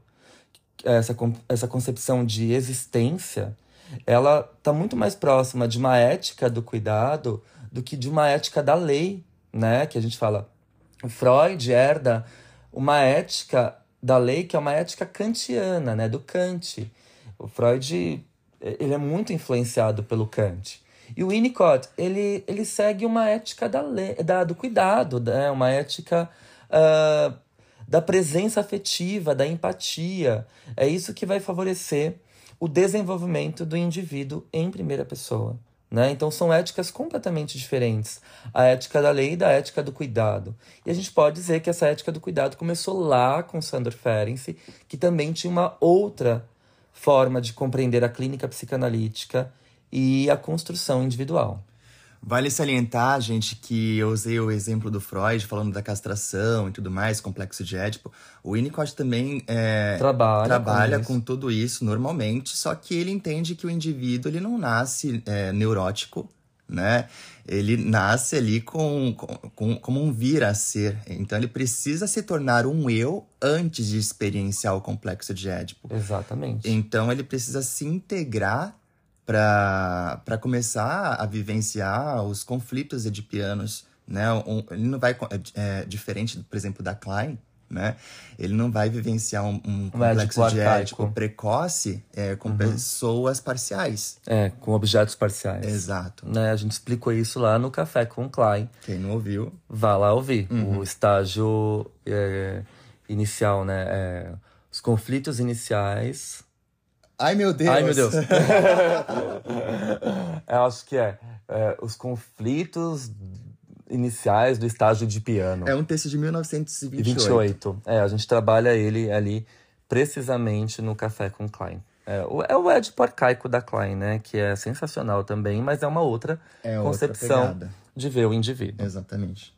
[SPEAKER 2] essa, essa concepção de existência, ela está muito mais próxima de uma ética do cuidado do que de uma ética da lei, né? Que a gente fala. O Freud herda uma ética da lei que é uma ética kantiana, né? Do Kant. O Freud ele é muito influenciado pelo Kant. E o Winnicott, ele, ele segue uma ética da, lei, da do cuidado, né? uma ética uh, da presença afetiva, da empatia. É isso que vai favorecer o desenvolvimento do indivíduo em primeira pessoa. Né? Então são éticas completamente diferentes. A ética da lei e da ética do cuidado. E a gente pode dizer que essa ética do cuidado começou lá com Sandor Ferenczi, que também tinha uma outra forma de compreender a clínica psicanalítica e a construção individual.
[SPEAKER 1] Vale salientar, gente, que eu usei o exemplo do Freud falando da castração e tudo mais, complexo de Édipo. O Winnicott também é,
[SPEAKER 2] trabalha,
[SPEAKER 1] trabalha
[SPEAKER 2] com,
[SPEAKER 1] com, tudo isso normalmente, só que ele entende que o indivíduo ele não nasce é, neurótico, né? Ele nasce ali com, com, como um vir a ser. Então ele precisa se tornar um eu antes de experienciar o complexo de Édipo.
[SPEAKER 2] Exatamente.
[SPEAKER 1] Então ele precisa se integrar para começar a vivenciar os conflitos edipianos, né? Um, ele não vai é, diferente, por exemplo, da Klein, né? Ele não vai vivenciar um, um complexo de ético precoce é, com uhum. pessoas parciais.
[SPEAKER 2] É, com objetos parciais.
[SPEAKER 1] Exato.
[SPEAKER 2] Né? A gente explicou isso lá no Café com o Klein.
[SPEAKER 1] Quem não ouviu...
[SPEAKER 2] Vá lá ouvir. Uhum. O estágio é, inicial, né? É, os conflitos iniciais
[SPEAKER 1] Ai, meu Deus!
[SPEAKER 2] Ai, meu Deus! Eu acho que é, é, Os conflitos iniciais do estágio de piano.
[SPEAKER 1] É um texto de 1928.
[SPEAKER 2] 28. É, a gente trabalha ele ali precisamente no Café com Klein. É, é o Édipo arcaico da Klein, né? Que é sensacional também, mas é uma outra
[SPEAKER 1] é
[SPEAKER 2] concepção
[SPEAKER 1] outra
[SPEAKER 2] de ver o indivíduo.
[SPEAKER 1] Exatamente.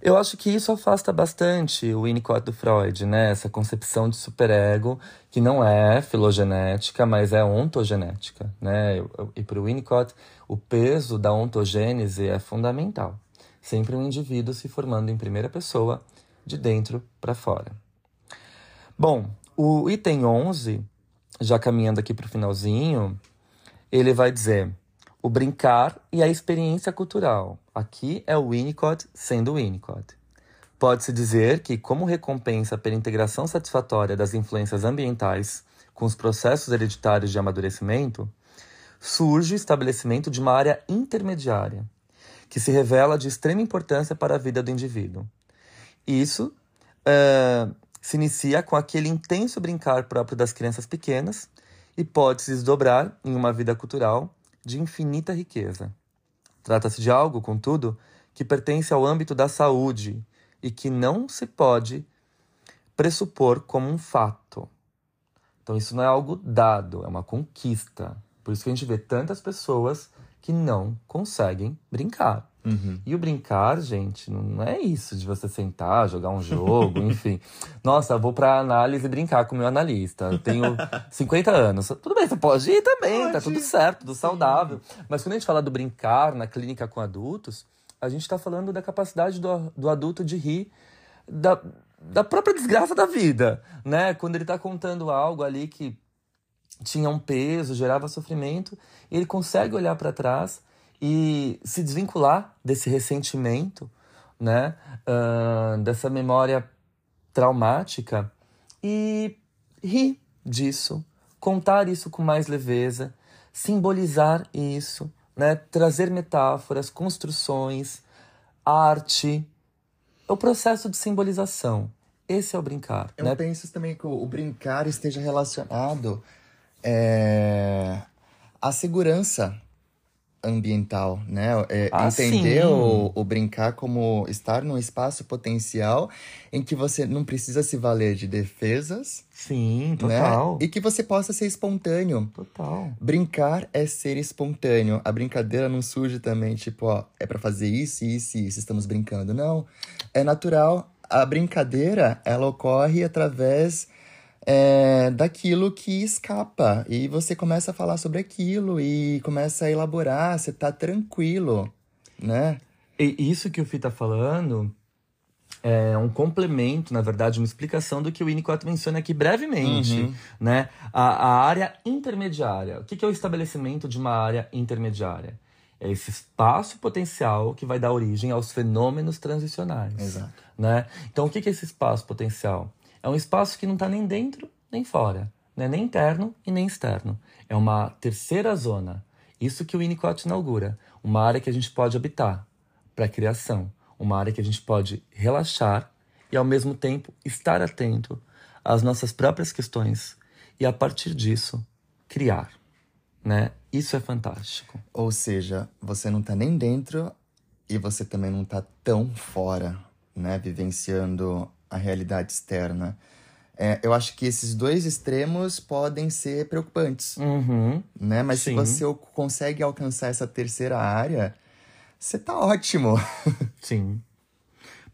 [SPEAKER 2] Eu acho que isso afasta bastante o Winnicott do Freud, né? Essa concepção de superego, que não é filogenética, mas é ontogenética, né? E para o Winnicott, o peso da ontogênese é fundamental. Sempre um indivíduo se formando em primeira pessoa, de dentro para fora. Bom, o item 11, já caminhando aqui para o finalzinho, ele vai dizer o brincar e a experiência cultural. Aqui é o Winnicott sendo Winnicott. Pode-se dizer que, como recompensa pela integração satisfatória das influências ambientais com os processos hereditários de amadurecimento, surge o estabelecimento de uma área intermediária, que se revela de extrema importância para a vida do indivíduo. Isso uh, se inicia com aquele intenso brincar próprio das crianças pequenas e pode se desdobrar em uma vida cultural de infinita riqueza. Trata-se de algo, contudo, que pertence ao âmbito da saúde e que não se pode pressupor como um fato. Então, isso não é algo dado, é uma conquista. Por isso que a gente vê tantas pessoas que não conseguem brincar.
[SPEAKER 1] Uhum.
[SPEAKER 2] E o brincar, gente, não é isso de você sentar, jogar um jogo, enfim. Nossa, vou pra análise brincar com o meu analista. Eu tenho 50 anos. Tudo bem, você pode ir também, tá pode. tá tudo certo, tudo saudável. Mas quando a gente fala do brincar na clínica com adultos, a gente está falando da capacidade do, do adulto de rir da, da própria desgraça da vida, né? Quando ele está contando algo ali que tinha um peso, gerava sofrimento, ele consegue olhar para trás e se desvincular desse ressentimento, né? Uh, dessa memória traumática e rir disso, contar isso com mais leveza, simbolizar isso, né? Trazer metáforas, construções, arte, o processo de simbolização. Esse é o brincar.
[SPEAKER 1] Eu
[SPEAKER 2] né?
[SPEAKER 1] penso também que o brincar esteja relacionado é, à segurança ambiental, né? É,
[SPEAKER 2] ah,
[SPEAKER 1] entender o, o, brincar como estar num espaço potencial em que você não precisa se valer de defesas.
[SPEAKER 2] Sim, né? total.
[SPEAKER 1] Né? E que você possa ser espontâneo.
[SPEAKER 2] Total.
[SPEAKER 1] Brincar é ser espontâneo. A brincadeira não surge também, tipo, ó, é para fazer isso, isso e isso, estamos brincando. Não. É natural. A brincadeira, ela ocorre através é, daquilo que escapa. E você começa a falar sobre aquilo e começa a elaborar, você tá tranquilo, né?
[SPEAKER 2] E isso que o Fih tá falando é um complemento, na verdade, uma explicação do que o Winnicott menciona aqui brevemente, uhum. né? A, a, área intermediária. O que, que é o estabelecimento de uma área intermediária? É esse espaço potencial que vai dar origem aos fenômenos transicionais.
[SPEAKER 1] Exato.
[SPEAKER 2] Né? Então, o que, que é esse espaço potencial? É um espaço que não está nem dentro nem fora, né? nem interno e nem externo. É uma terceira zona. Isso que o Winnicott inaugura. Uma área que a gente pode habitar para a criação. Uma área que a gente pode relaxar e, ao mesmo tempo, estar atento às nossas próprias questões e, a partir disso, criar. Né? Isso é fantástico.
[SPEAKER 1] Ou seja, você não está nem dentro e você também não está tão fora, né? Vivenciando a realidade externa. É, eu acho que esses dois extremos podem ser preocupantes,
[SPEAKER 2] uhum.
[SPEAKER 1] né? Mas
[SPEAKER 2] Sim.
[SPEAKER 1] se você consegue alcançar essa terceira área, você tá ótimo.
[SPEAKER 2] Sim.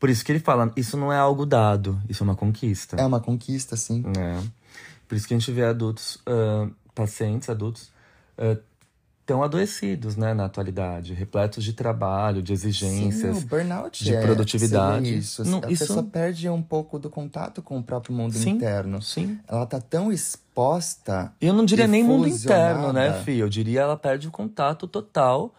[SPEAKER 2] Por isso que ele fala, isso não é algo dado, isso é uma conquista.
[SPEAKER 1] É uma conquista, sim.
[SPEAKER 2] É. Por isso que a gente vê adultos, uh, pacientes adultos, uh, tão adoecidos, né, na atualidade, repletos de trabalho, de exigências,
[SPEAKER 1] Sim, o burnout
[SPEAKER 2] de
[SPEAKER 1] é,
[SPEAKER 2] produtividade.
[SPEAKER 1] Isso.
[SPEAKER 2] Não,
[SPEAKER 1] a
[SPEAKER 2] isso...
[SPEAKER 1] pessoa perde um pouco do contato com o próprio mundo
[SPEAKER 2] sim,
[SPEAKER 1] interno.
[SPEAKER 2] Sim.
[SPEAKER 1] Ela tá tão exposta.
[SPEAKER 2] Eu não diria nem mundo interno, né, Fih? Eu diria ela perde o contato total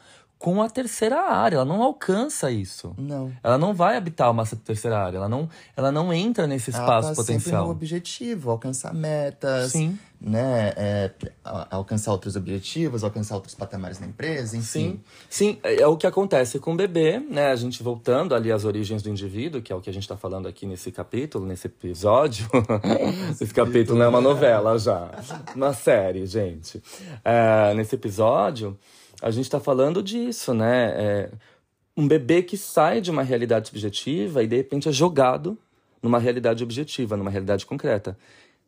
[SPEAKER 2] com a terceira área. Ela não alcança isso.
[SPEAKER 1] Não.
[SPEAKER 2] Ela não vai habitar uma terceira área. Ela não, ela não entra nesse espaço
[SPEAKER 1] ela tá
[SPEAKER 2] potencial.
[SPEAKER 1] Sempre no objetivo, alcançar metas.
[SPEAKER 2] Sim.
[SPEAKER 1] Né? É, alcançar outros objetivos, alcançar outros patamares na empresa, enfim.
[SPEAKER 2] Sim. Sim, é, é o que acontece com o bebê, né? A gente voltando ali às origens do indivíduo, que é o que a gente está falando aqui nesse capítulo, nesse episódio. Esse capítulo não é uma novela já. Uma série, gente. É, nesse episódio a gente está falando disso, né? É um bebê que sai de uma realidade subjetiva e de repente é jogado numa realidade objetiva, numa realidade concreta.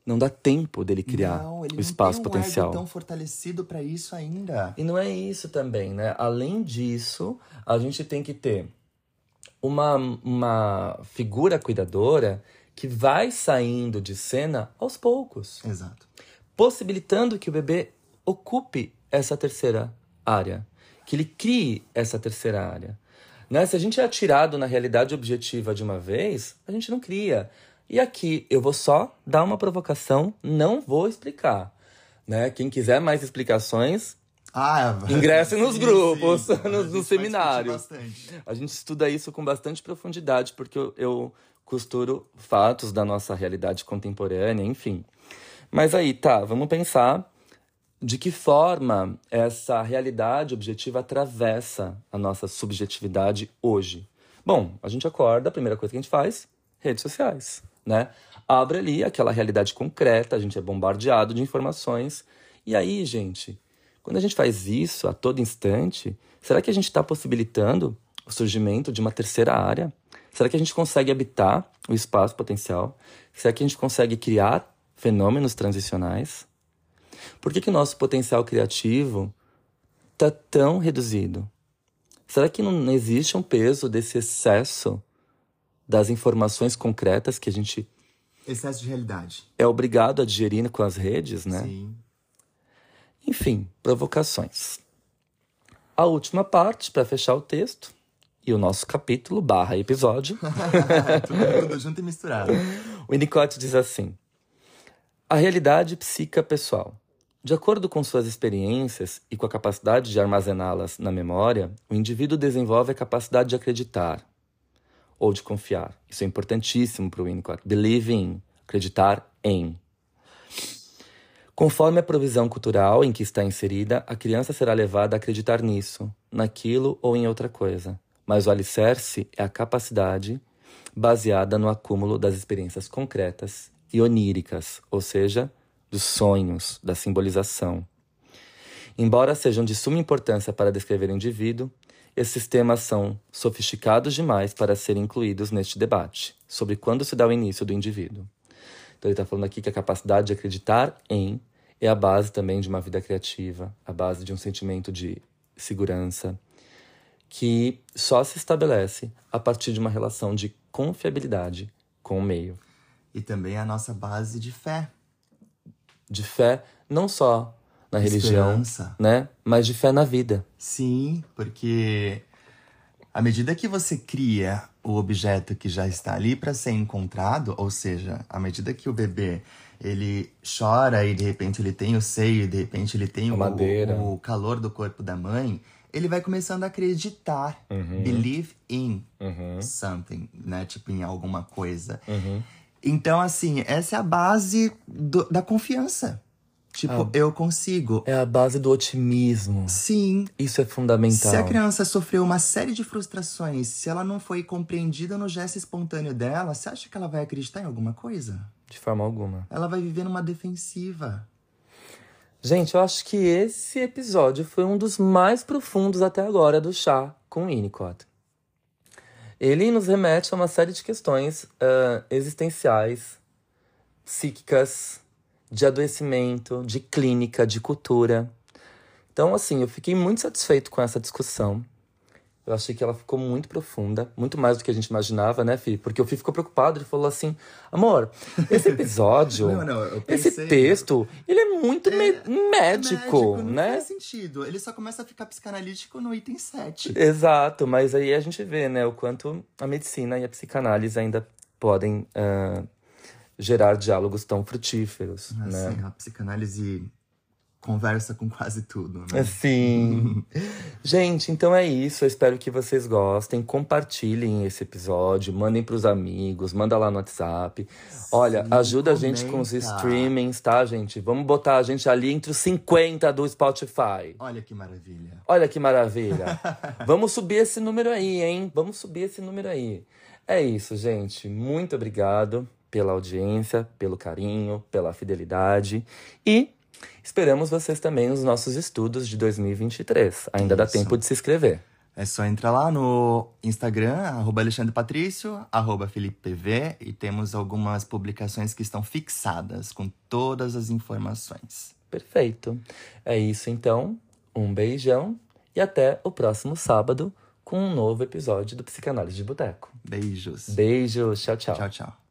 [SPEAKER 2] Não dá tempo dele criar
[SPEAKER 1] não, ele
[SPEAKER 2] o espaço
[SPEAKER 1] não tem um
[SPEAKER 2] potencial.
[SPEAKER 1] tão fortalecido para isso ainda.
[SPEAKER 2] E não é isso também, né? Além disso, a gente tem que ter uma, uma figura cuidadora que vai saindo de cena aos poucos.
[SPEAKER 1] Exato.
[SPEAKER 2] Possibilitando que o bebê ocupe essa terceira área, que ele crie essa terceira área. Né? Se a gente é atirado na realidade objetiva de uma vez, a gente não cria. E aqui eu vou só dar uma provocação, não vou explicar. Né? Quem quiser mais explicações,
[SPEAKER 1] ah,
[SPEAKER 2] ingresse nos
[SPEAKER 1] sim,
[SPEAKER 2] grupos,
[SPEAKER 1] sim.
[SPEAKER 2] nos, nos seminários. A gente estuda isso com bastante profundidade, porque eu, eu costuro fatos da nossa realidade contemporânea, enfim. Mas aí, tá, vamos pensar de que forma essa realidade objetiva atravessa a nossa subjetividade hoje. Bom, a gente acorda, a primeira coisa que a gente faz, redes sociais, né? Abre ali aquela realidade concreta, a gente é bombardeado de informações. E aí, gente, quando a gente faz isso a todo instante, será que a gente está possibilitando o surgimento de uma terceira área? Será que a gente consegue habitar o espaço potencial? Será que a gente consegue criar fenômenos transicionais? Por que, que o nosso potencial criativo está tão reduzido? Será que não existe um peso desse excesso das informações concretas que a gente.
[SPEAKER 1] Excesso de realidade.
[SPEAKER 2] É obrigado a digerir com as redes, né?
[SPEAKER 1] Sim.
[SPEAKER 2] Enfim, provocações. A última parte, para fechar o texto, e o nosso capítulo barra episódio.
[SPEAKER 1] tudo, junto e misturado.
[SPEAKER 2] O Winnicott diz assim: A realidade psica pessoal de acordo com suas experiências e com a capacidade de armazená-las na memória, o indivíduo desenvolve a capacidade de acreditar ou de confiar. Isso é importantíssimo para o Winnicott. Believe in, acreditar em. Conforme a provisão cultural em que está inserida, a criança será levada a acreditar nisso, naquilo ou em outra coisa. Mas o alicerce é a capacidade baseada no acúmulo das experiências concretas e oníricas, ou seja, dos sonhos, da simbolização. Embora sejam de suma importância para descrever o indivíduo, esses temas são sofisticados demais para serem incluídos neste debate sobre quando se dá o início do indivíduo. Então, ele está falando aqui que a capacidade de acreditar em é a base também de uma vida criativa, a base de um sentimento de segurança, que só se estabelece a partir de uma relação de confiabilidade com o meio.
[SPEAKER 1] E também a nossa base de fé,
[SPEAKER 2] de fé não só na religião,
[SPEAKER 1] Esperança.
[SPEAKER 2] né, mas de fé na vida.
[SPEAKER 1] Sim, porque à medida que você cria o objeto que já está ali para ser encontrado, ou seja, à medida que o bebê ele chora e de repente ele tem o seio, e de repente ele tem o, o calor do corpo da mãe, ele vai começando a acreditar, believe in something, né, tipo em alguma coisa. Então, assim, essa é a base do- da confiança. Tipo, eu consigo.
[SPEAKER 2] É a base do otimismo.
[SPEAKER 1] Sim,
[SPEAKER 2] Isso é fundamental.
[SPEAKER 1] se a criança sofreu uma série de frustrações, se ela não foi compreendida no gesto espontâneo dela, você acha que ela vai acreditar em alguma coisa?
[SPEAKER 2] De forma alguma.
[SPEAKER 1] Ela vai viver numa defensiva.
[SPEAKER 2] Gente, eu acho que esse episódio foi um dos mais profundos até agora do chá com Winnicott. Ele nos remete a uma série de questões ah, existenciais, psíquicas, de adoecimento, de clínica, de cultura. Então, assim, eu fiquei muito satisfeito com essa discussão. Eu achei que ela ficou muito profunda, muito mais do que a gente imaginava, né, Fih? Porque o Fih ficou preocupado, ele falou assim: amor, esse episódio,
[SPEAKER 1] Não, não, eu
[SPEAKER 2] esse
[SPEAKER 1] pensei-
[SPEAKER 2] texto, ele é muito me- médico,
[SPEAKER 1] Médico, não
[SPEAKER 2] né?
[SPEAKER 1] faz sentido. Ele só começa a ficar psicanalítico no item 7.
[SPEAKER 2] Exato, mas aí a gente vê, né, o quanto a medicina e a psicanálise ainda podem ah, gerar diálogos tão frutíferos, né?
[SPEAKER 1] Assim, a psicanálise conversa com quase tudo, né?
[SPEAKER 2] Assim. Gente, então é isso. Eu espero que vocês gostem. Compartilhem esse episódio, mandem pros amigos, manda lá no WhatsApp. Olha,
[SPEAKER 1] Sim,
[SPEAKER 2] ajuda a gente com os
[SPEAKER 1] comenta.
[SPEAKER 2] streamings, tá, gente? Vamos botar a gente ali entre os 50 do Spotify.
[SPEAKER 1] Olha que maravilha.
[SPEAKER 2] Olha que maravilha. Vamos subir esse número aí, hein? Vamos subir esse número aí. É isso, gente. Muito obrigado pela audiência, pelo carinho, pela fidelidade e esperamos vocês também nos nossos estudos de 2023. Ainda dá
[SPEAKER 1] Isso.
[SPEAKER 2] tempo de se inscrever.
[SPEAKER 1] É só entrar lá no Instagram, arroba Alexandre Patrício, arroba Felipe PV, e temos algumas publicações que estão fixadas com todas as informações.
[SPEAKER 2] Perfeito. É isso então. Um beijão e até o próximo sábado com um novo episódio do Psicanálise de Boteco.
[SPEAKER 1] Beijos.
[SPEAKER 2] Beijos, tchau, tchau.
[SPEAKER 1] Tchau, tchau.